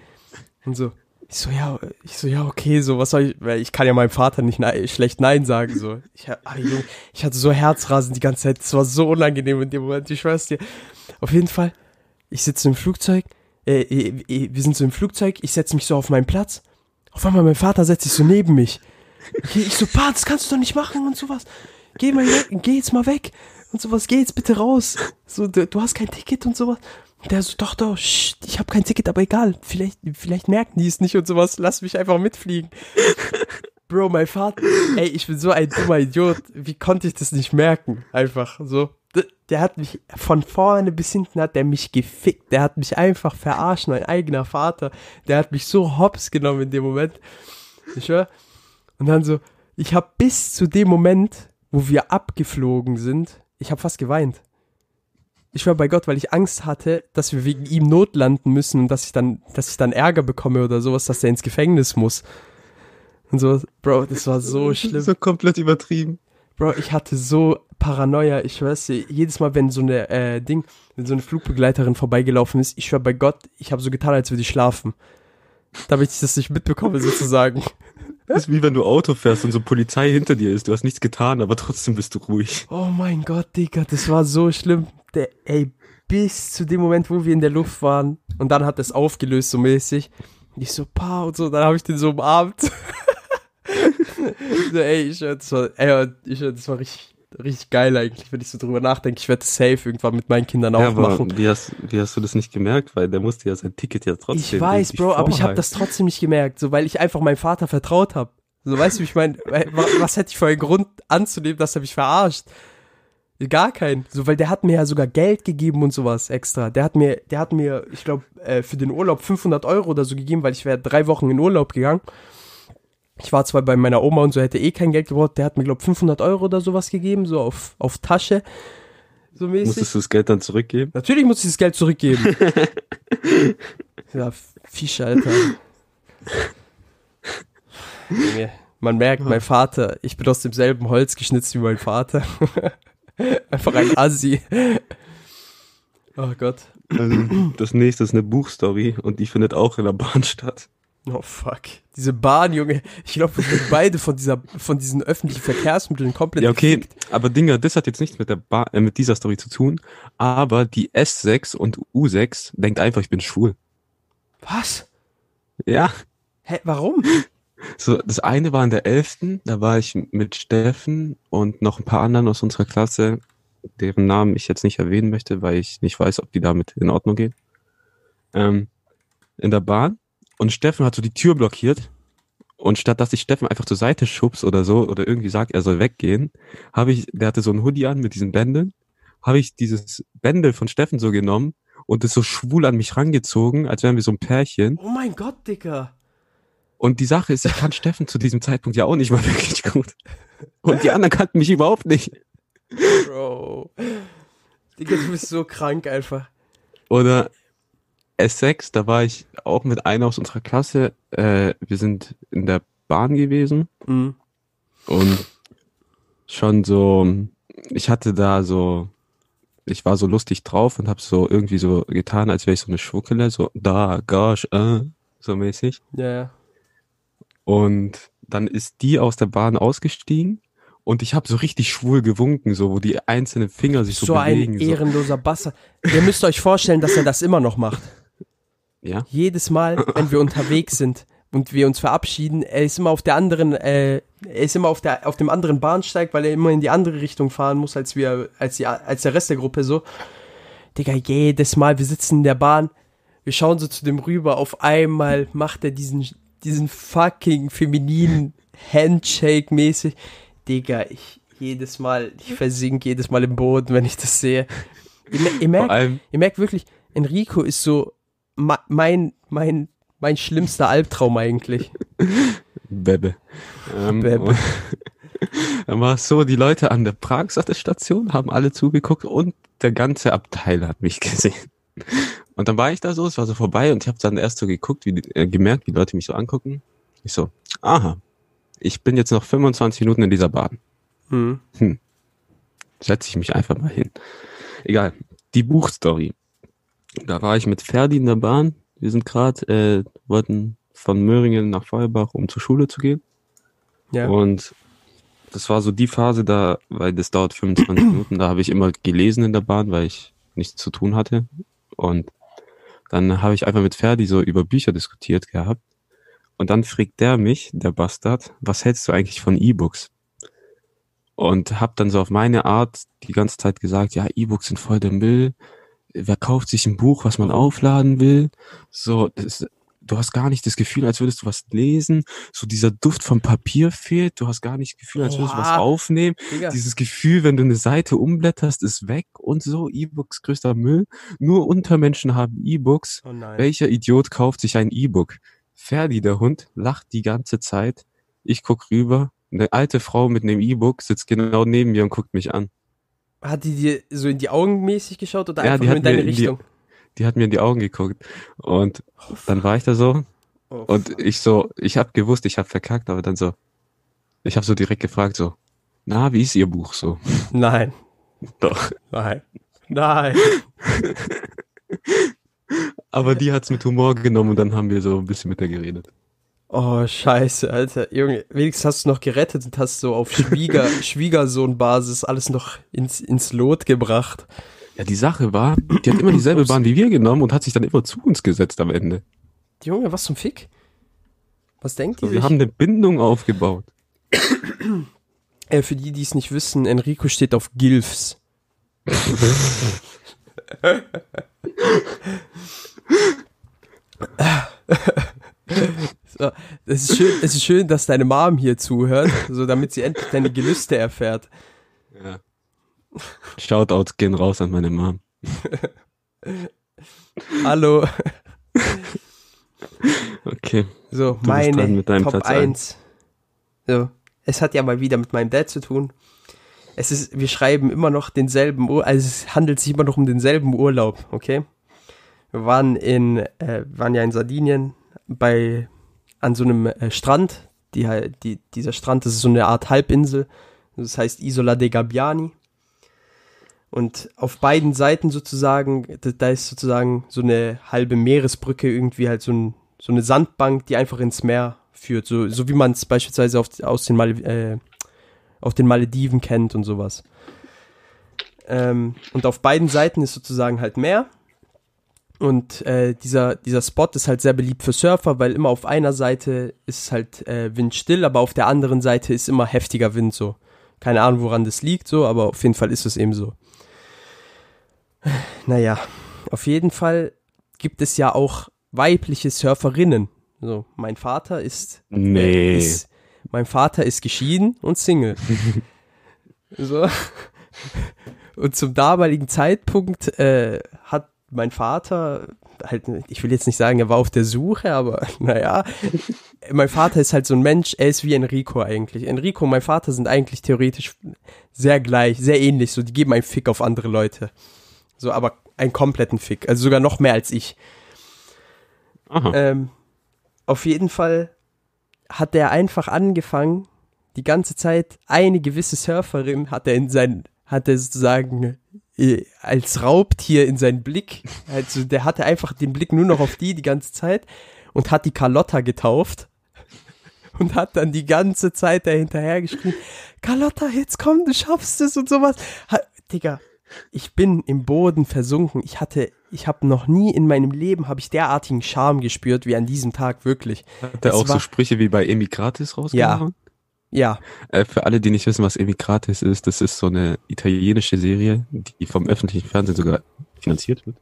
Und so, ich so, ja, ich so, ja, okay, so, was soll ich, weil ich kann ja meinem Vater nicht nein, schlecht Nein sagen, so. Ich, ah, ich hatte so Herzrasen die ganze Zeit, es war so unangenehm in dem Moment, ich schwör's dir. Auf jeden Fall, ich sitze im Flugzeug, äh, äh, äh, wir sind so im Flugzeug, ich setze mich so auf meinen Platz. Auf einmal mein Vater setzt sich so neben mich. Ich so, Pa, das kannst du doch nicht machen und sowas geh mal weg, geh jetzt mal weg und sowas, geh jetzt bitte raus. So, du, du hast kein Ticket und sowas. Und der so, doch, doch, shh, ich habe kein Ticket, aber egal, vielleicht, vielleicht merken die es nicht und sowas, lass mich einfach mitfliegen. Bro, mein Vater, ey, ich bin so ein dummer Idiot, wie konnte ich das nicht merken? Einfach so. Der hat mich von vorne bis hinten hat der mich gefickt. Der hat mich einfach verarscht, mein eigener Vater. Der hat mich so hops genommen in dem Moment. Ich höre. Und dann so, ich habe bis zu dem Moment wo wir abgeflogen sind, ich habe fast geweint. Ich war bei Gott, weil ich Angst hatte, dass wir wegen ihm notlanden müssen und dass ich dann, dass ich dann Ärger bekomme oder sowas, dass er ins Gefängnis muss. Und so, Bro, das war so schlimm. So komplett übertrieben. Bro, ich hatte so Paranoia, ich weiß, jedes Mal, wenn so eine äh, Ding, wenn so eine Flugbegleiterin vorbeigelaufen ist, ich schwör bei Gott, ich habe so getan, als würde ich schlafen. Damit ich das nicht mitbekomme, sozusagen. Das ist wie wenn du Auto fährst und so Polizei hinter dir ist. Du hast nichts getan, aber trotzdem bist du ruhig. Oh mein Gott, Digga, das war so schlimm. Der, ey, bis zu dem Moment, wo wir in der Luft waren. Und dann hat es aufgelöst, so mäßig. Und ich so, pa, und so, dann habe ich den so umarmt. so, ey, ich, das war, ey, ich, das war richtig, richtig geil eigentlich, wenn ich so drüber nachdenke. Ich werde safe irgendwann mit meinen Kindern ja, auch machen. Wie hast, wie hast du das nicht gemerkt? Weil der musste ja sein Ticket ja trotzdem. Ich weiß, Bro, aber ich habe das trotzdem nicht gemerkt, so weil ich einfach meinem Vater vertraut habe. So, weißt du, ich meine, was hätte ich für einen Grund anzunehmen, dass er mich verarscht? Gar keinen. So, weil der hat mir ja sogar Geld gegeben und sowas extra. Der hat mir, der hat mir, ich glaube, äh, für den Urlaub 500 Euro oder so gegeben, weil ich wäre drei Wochen in Urlaub gegangen. Ich war zwar bei meiner Oma und so, hätte eh kein Geld gebraucht. Der hat mir, glaube 500 Euro oder sowas gegeben, so auf, auf Tasche. So mäßig. Musstest du das Geld dann zurückgeben? Natürlich muss ich das Geld zurückgeben. ja, Fisch, Alter. Man merkt, mein Vater, ich bin aus demselben Holz geschnitzt wie mein Vater. Einfach ein Assi. Oh Gott. Also, das nächste ist eine Buchstory und die findet auch in der Bahn statt. Oh fuck. Diese Bahn, Junge. Ich glaube, wir sind beide von dieser, von diesen öffentlichen Verkehrsmitteln komplett. Ja, okay. Gefickt. Aber Dinger, das hat jetzt nichts mit der Bahn, äh, mit dieser Story zu tun. Aber die S6 und U6 denkt einfach, ich bin schwul. Was? Ja. Hä, warum? So, das eine war in der 11., da war ich mit Steffen und noch ein paar anderen aus unserer Klasse, deren Namen ich jetzt nicht erwähnen möchte, weil ich nicht weiß, ob die damit in Ordnung gehen. Ähm, in der Bahn und Steffen hat so die Tür blockiert. Und statt dass ich Steffen einfach zur Seite schubs oder so oder irgendwie sagt, er soll weggehen, habe ich, der hatte so ein Hoodie an mit diesen Bändeln, habe ich dieses Bändel von Steffen so genommen und es so schwul an mich rangezogen, als wären wir so ein Pärchen. Oh mein Gott, Dicker. Und die Sache ist, ich kann Steffen zu diesem Zeitpunkt ja auch nicht mal wirklich gut. Und die anderen kannten mich überhaupt nicht. Bro. Digga, du bist so krank einfach. Oder S6, da war ich auch mit einer aus unserer Klasse. Äh, wir sind in der Bahn gewesen Mhm. und schon so, ich hatte da so, ich war so lustig drauf und hab so irgendwie so getan, als wäre ich so eine Schwuckele, so da, gosh, äh, so mäßig. Ja, ja. Und dann ist die aus der Bahn ausgestiegen und ich habe so richtig schwul gewunken, so wo die einzelnen Finger sich so, So bewegen. ein ehrenloser Bastard. Ihr müsst euch vorstellen, dass er das immer noch macht. Ja, Jedes Mal, wenn wir unterwegs sind und wir uns verabschieden, er ist immer auf der anderen, äh, er ist immer auf der, auf dem anderen Bahnsteig, weil er immer in die andere Richtung fahren muss, als wir, als die, als der Rest der Gruppe so. Digga, jedes Mal, wir sitzen in der Bahn, wir schauen so zu dem rüber, auf einmal macht er diesen, diesen fucking femininen Handshake mäßig. Digga, ich, jedes Mal, ich versink jedes Mal im Boden, wenn ich das sehe. Ihr, ihr merkt, Ihr merkt wirklich, Enrico ist so mein, mein, mein schlimmster Albtraum eigentlich. Bebe. Ähm, Bebe. Dann war es so, die Leute an der Pragstation haben alle zugeguckt und der ganze Abteil hat mich gesehen. Und dann war ich da so, es war so vorbei und ich habe dann erst so geguckt, wie äh, gemerkt, wie die Leute mich so angucken. Ich so, aha, ich bin jetzt noch 25 Minuten in dieser Bahn. Hm. Setze ich mich einfach mal hin. Egal, die Buchstory. Da war ich mit Ferdi in der Bahn. Wir sind gerade, äh, wollten von Möhringen nach Feuerbach, um zur Schule zu gehen. Ja. Und das war so die Phase da, weil das dauert 25 Minuten, da habe ich immer gelesen in der Bahn, weil ich nichts zu tun hatte. Und dann habe ich einfach mit Ferdi so über Bücher diskutiert gehabt. Und dann fragt der mich, der Bastard, was hältst du eigentlich von E-Books? Und hab dann so auf meine Art die ganze Zeit gesagt, ja, E-Books sind voll der Müll. Wer kauft sich ein Buch, was man aufladen will? So, das, du hast gar nicht das Gefühl, als würdest du was lesen. So dieser Duft vom Papier fehlt. Du hast gar nicht das Gefühl, als würdest du was aufnehmen. Digga, Dieses Gefühl, wenn du eine Seite umblätterst, ist weg und so. E-Books größter Müll. Nur Untermenschen haben E-Books. oh. Welcher Idiot kauft sich ein E-Book? Ferdi, der Hund, lacht die ganze Zeit. Ich guck rüber. Eine alte Frau mit einem E-Book sitzt genau neben mir und guckt mich an. Hat die dir so in die Augen mäßig geschaut oder Ja, einfach die nur in deine in die- Richtung? Die hat mir in die Augen geguckt. Und dann war ich da so. Oh, Und ich so, ich hab gewusst, ich hab verkackt, aber dann so, ich hab so direkt gefragt so, na, wie ist Ihr Buch so? nein, Doch. nein, nein. Aber die hat's mit Humor genommen und dann haben wir so ein bisschen mit der geredet. Oh, scheiße, Alter. Junge, wenigstens hast du noch gerettet und hast so auf Schwieger, Schwiegersohn-Basis alles noch ins, ins Lot gebracht. Ja, die Sache war, die hat immer dieselbe. Bahn wie wir genommen und hat sich dann immer zu uns gesetzt am Ende. Junge, was zum Fick? Was denkt die So, wir haben eine Bindung aufgebaut. Äh, für die, die es nicht wissen, Enrico steht auf Gilfs. so, es, ist schön, es ist schön, dass deine Mom hier zuhört, so damit sie endlich deine Gelüste erfährt. Ja. Shoutouts gehen raus an meine Mom. Hallo. Okay. So, dran meine Top Platz 1. So, es hat ja mal wieder mit meinem Dad zu tun. Es ist, wir schreiben immer noch denselben Ur, also es handelt sich immer noch um denselben Urlaub, okay? Wir waren in, äh, waren ja in Sardinien bei, an so einem äh, Strand, die die, dieser Strand, das ist so eine Art Halbinsel, das heißt Isola de Gabbiani. Und auf beiden Seiten sozusagen, da, da ist sozusagen so eine halbe Meeresbrücke, irgendwie halt so, ein, so eine Sandbank, die einfach ins Meer führt. So, so wie man es beispielsweise auf, aus den Mal, äh, auf den Malediven kennt und sowas. Ähm, und auf beiden Seiten ist sozusagen halt Meer. Und äh, dieser, dieser Spot ist halt sehr beliebt für Surfer, weil immer auf einer Seite ist halt äh, windstill, aber auf der anderen Seite ist immer heftiger Wind so. Keine Ahnung, woran das liegt, so, aber auf jeden Fall ist es eben so. Naja, auf jeden Fall gibt es ja auch weibliche Surferinnen. So, mein Vater ist, Nee. ist mein Vater ist geschieden und Single. so. Und zum damaligen Zeitpunkt äh, hat mein Vater halt, ich will jetzt nicht sagen, er war auf der Suche, aber naja, mein Vater ist halt so ein Mensch, er ist wie Enrico eigentlich. Enrico und mein Vater sind eigentlich theoretisch sehr gleich, sehr ähnlich, so die geben einen Fick auf andere Leute. So, aber einen kompletten Fick. Also sogar noch mehr als ich. Ähm, auf jeden Fall hat er einfach angefangen, die ganze Zeit eine gewisse Surferin hat er in sein, hat er sozusagen als Raubtier in seinen Blick, also der hatte einfach den Blick nur noch auf die die ganze Zeit und hat die Carlotta getauft und hat dann die ganze Zeit dahinterher geschrien, Carlotta, jetzt komm, du schaffst es und sowas. Ha, Digga, ich bin im Boden versunken. Ich hatte, ich habe noch nie in meinem Leben habe ich derartigen Charme gespürt wie an diesem Tag wirklich. Hat er auch war- so Sprüche wie bei Emigratis rausgehauen? Ja, Äh, für alle, die nicht wissen, was Emigratis ist, das ist so eine italienische Serie, die vom öffentlichen Fernsehen sogar finanziert wird.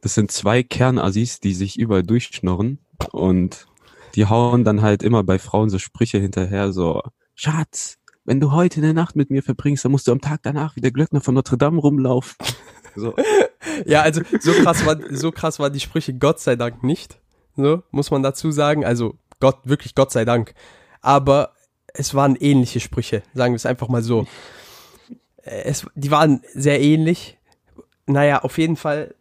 Das sind zwei Kernassis, die sich überall durchschnorren und die hauen dann halt immer bei Frauen so Sprüche hinterher, so, Schatz, wenn du heute eine Nacht mit mir verbringst, dann musst du am Tag danach wie der Glöckner von Notre Dame rumlaufen. So. ja, also so krass war, so krass waren die Sprüche Gott sei Dank nicht. So, muss man dazu sagen. Also Gott, wirklich Gott sei Dank. Aber es waren ähnliche Sprüche, sagen wir es einfach mal so. Es, die waren sehr ähnlich. Naja, auf jeden Fall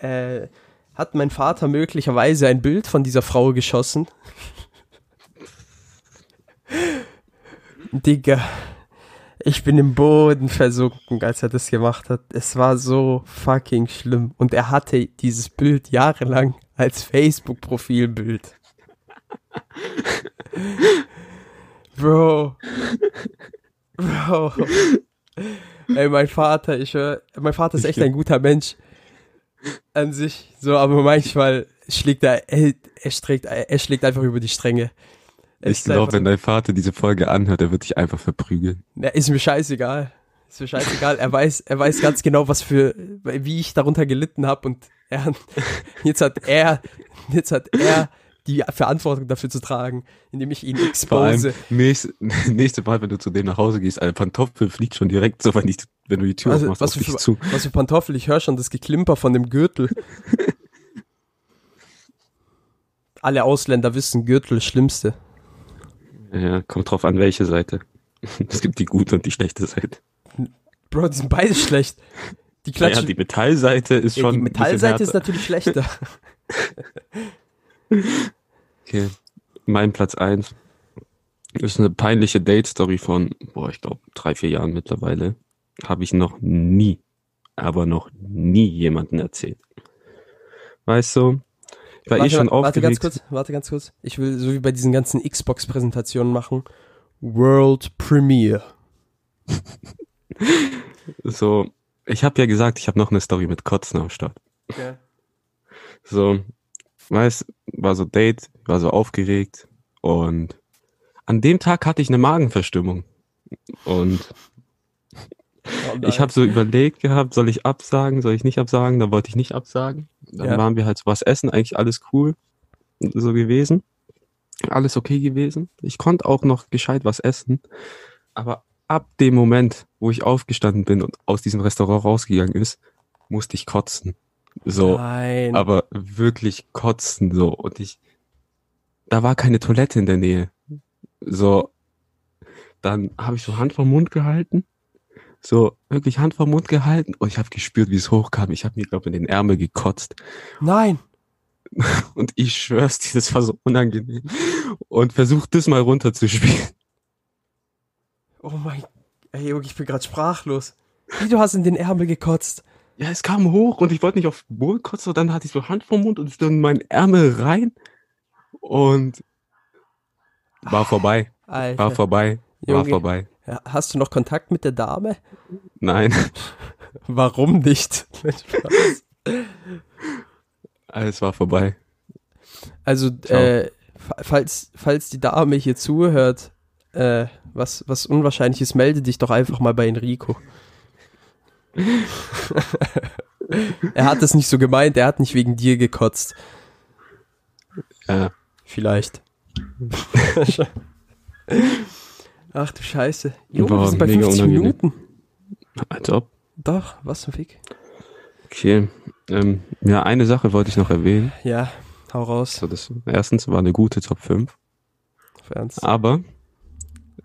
äh, hat mein Vater möglicherweise ein Bild von dieser Frau geschossen. Digga, ich bin im Boden versunken, als er das gemacht hat. Es war so fucking schlimm. Und er hatte dieses Bild jahrelang als Facebook-Profilbild. Bro. Bro. Ey, mein Vater, ich höre, mein Vater ist echt ein guter Mensch. An sich, so, aber manchmal schlägt er, er, er, schlägt, er schlägt einfach über die Stränge. Er Ich glaube, wenn dein Vater diese Folge anhört, er wird dich einfach verprügeln. Na, ist mir scheißegal. Ist mir scheißegal. Er weiß, er weiß ganz genau, was für, wie ich darunter gelitten habe und er, jetzt hat er, jetzt hat er die Verantwortung dafür zu tragen, indem ich ihn Vor expose. nächste, nächste Mal, wenn du zu dem nach Hause gehst, ein Pantoffel fliegt schon direkt so, wenn, ich, wenn du die Tür Also, aufmachst, was, auf für, dich zu. was für Pantoffel, ich höre schon das Geklimper von dem Gürtel. Alle Ausländer wissen, Gürtel ist Schlimmste. Ja, kommt drauf an, welche Seite. Es gibt die gute und die schlechte Seite. Bro, die sind beide schlecht. Die klatschen. die Metallseite ist ja, schon die Metallseite ist natürlich schlechter. Okay, mein Platz eins ist eine peinliche Date-Story von, boah, ich glaube, drei, vier Jahren mittlerweile. Habe ich noch nie, aber noch nie jemanden erzählt. Weißt du, ich war eh schon warte ganz aufgeregt. kurz, warte ganz kurz. Ich will so wie bei diesen ganzen Xbox-Präsentationen machen. World Premiere. So, ich habe ja gesagt, ich habe noch eine Story mit Kotzen am Start. Ja. So, weißt, war so Date, war so aufgeregt und an dem Tag hatte ich eine Magenverstimmung. Und Oh ich habe so überlegt gehabt, soll ich absagen, soll ich nicht absagen, dann wollte ich nicht absagen. Dann Ja. waren wir halt so was essen, eigentlich alles cool so gewesen. Alles okay gewesen. Ich konnte auch noch gescheit was essen. Aber ab dem Moment, wo ich aufgestanden bin und aus diesem Restaurant rausgegangen ist, musste ich kotzen. So, Nein. aber wirklich kotzen so und ich da war keine Toilette in der Nähe. So dann habe ich so Hand vom Mund gehalten. So wirklich Hand vom Mund gehalten und ich habe gespürt, wie es hochkam. Ich habe mir glaube in den Ärmel gekotzt Nein. und ich schwör's dir, das war so unangenehm und versuch das mal runterzuspielen. Oh mein. Ey, ich bin gerade sprachlos. Wie du hast in den Ärmel gekotzt. Ja, es kam hoch und ich wollte nicht auf den Boden kotzen, und dann hatte ich so Hand vom Mund und es dann in meinen Ärmel rein und war vorbei, war Alter. vorbei, war Junge. vorbei. Ja, Hast du noch Kontakt mit der Dame? Nein, Warum nicht? alles war vorbei. Also, äh, fa- falls, falls die Dame hier zuhört, äh, was, was Unwahrscheinliches, melde dich doch einfach mal bei Enrico. er hat es nicht so gemeint, er hat nicht wegen dir gekotzt. Ja, Vielleicht. Ach du Scheiße. Junge, War wir sind bei mega 50 unangenehm. Minuten. als ob. Doch, was ein Fick. Okay, ähm, ja, eine Sache wollte ich noch erwähnen. Ja, hau raus. So, das erstens war eine gute Top 5. Auf Ernst. Aber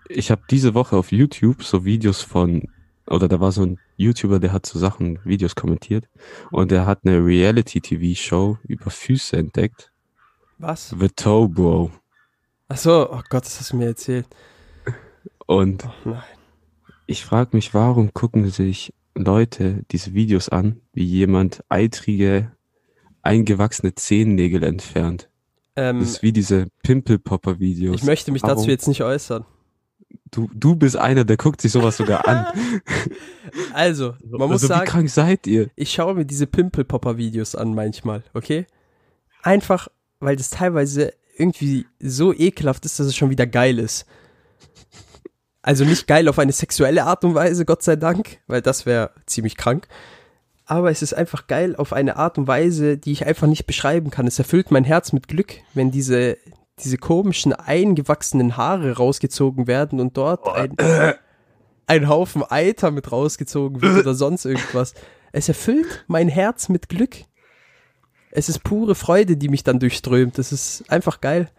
ich habe diese Woche auf YouTube so Videos von oder da war so ein YouTuber, der hat so Sachen, Videos kommentiert und der hat eine Reality-TV-Show über Füße entdeckt. Was? The Toe Bro. Ach so, oh Gott, das hast du mir erzählt. Und Oh nein. ich frage mich, warum gucken sich Leute diese Videos an, wie jemand eitrige, eingewachsene Zehennägel entfernt. Ähm, Das ist wie diese Pimple-Popper-Videos. ich möchte mich dazu Warum? jetzt nicht äußern. Du, du bist einer, der guckt sich sowas sogar an. Also, man muss also, wie sagen, krank seid ihr? ich schaue mir diese Pimple-Popper-Videos an manchmal, okay? Einfach, weil das teilweise irgendwie so ekelhaft ist, dass es schon wieder geil ist. Also nicht geil auf eine sexuelle Art und Weise, Gott sei Dank, weil das wäre ziemlich krank. Aber es ist einfach geil auf eine Art und Weise, die ich einfach nicht beschreiben kann. Es erfüllt mein Herz mit Glück, wenn diese, diese komischen, eingewachsenen Haare rausgezogen werden und dort ein, ein Haufen Eiter mit rausgezogen wird oder sonst irgendwas. Es erfüllt mein Herz mit Glück. Es ist pure Freude, die mich dann durchströmt. Das ist einfach geil.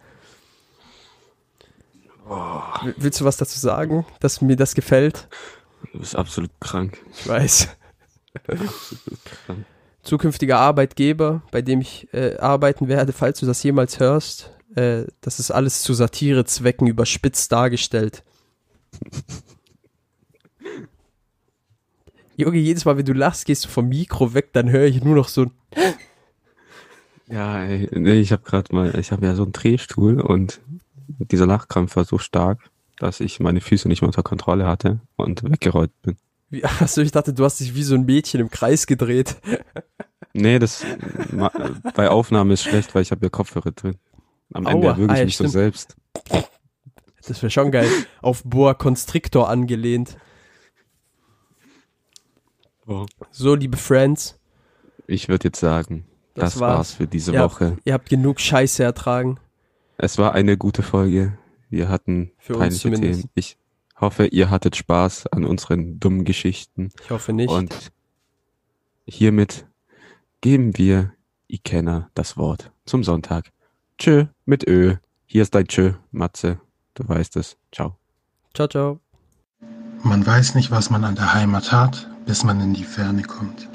W- Willst du was dazu sagen, dass mir das gefällt? Du bist absolut krank. Ich weiß. Zukünftiger Arbeitgeber, bei dem ich äh, arbeiten werde, falls du das jemals hörst, äh, das ist alles zu Satirezwecken überspitzt dargestellt. Junge, jedes Mal, wenn du lachst, gehst du vom Mikro weg, dann höre ich nur noch so ein Ja, ey, nee, ich habe gerade mal, ich habe ja so einen Drehstuhl und dieser Lachkrampf war so stark, dass ich meine Füße nicht mehr unter Kontrolle hatte und weggerollt bin. Wie, achso, ich dachte, du hast dich wie so ein Mädchen im Kreis gedreht. Nee, das bei Aufnahme ist schlecht, weil ich habe ja Kopfhörer drin. Am Ende Aua, erwürge ah, ich ja, mich so stimmt. selbst. Das wäre schon geil. Auf Boa Constrictor angelehnt. So, liebe Friends, Ich würde jetzt sagen, Das das, war's. war's für diese Ja. Woche. ihr habt genug Scheiße ertragen. Es war eine gute Folge. Wir hatten Für peinliche. Themen. Ich hoffe, ihr hattet Spaß an unseren dummen Geschichten. Ich hoffe nicht. Und hiermit geben wir Ikenna das Wort zum Sonntag. Tschö mit Ö. Hier ist dein Tschö, Matze. Du weißt es. Ciao. ciao, ciao. Man weiß nicht, was man an der Heimat hat, bis man in die Ferne kommt.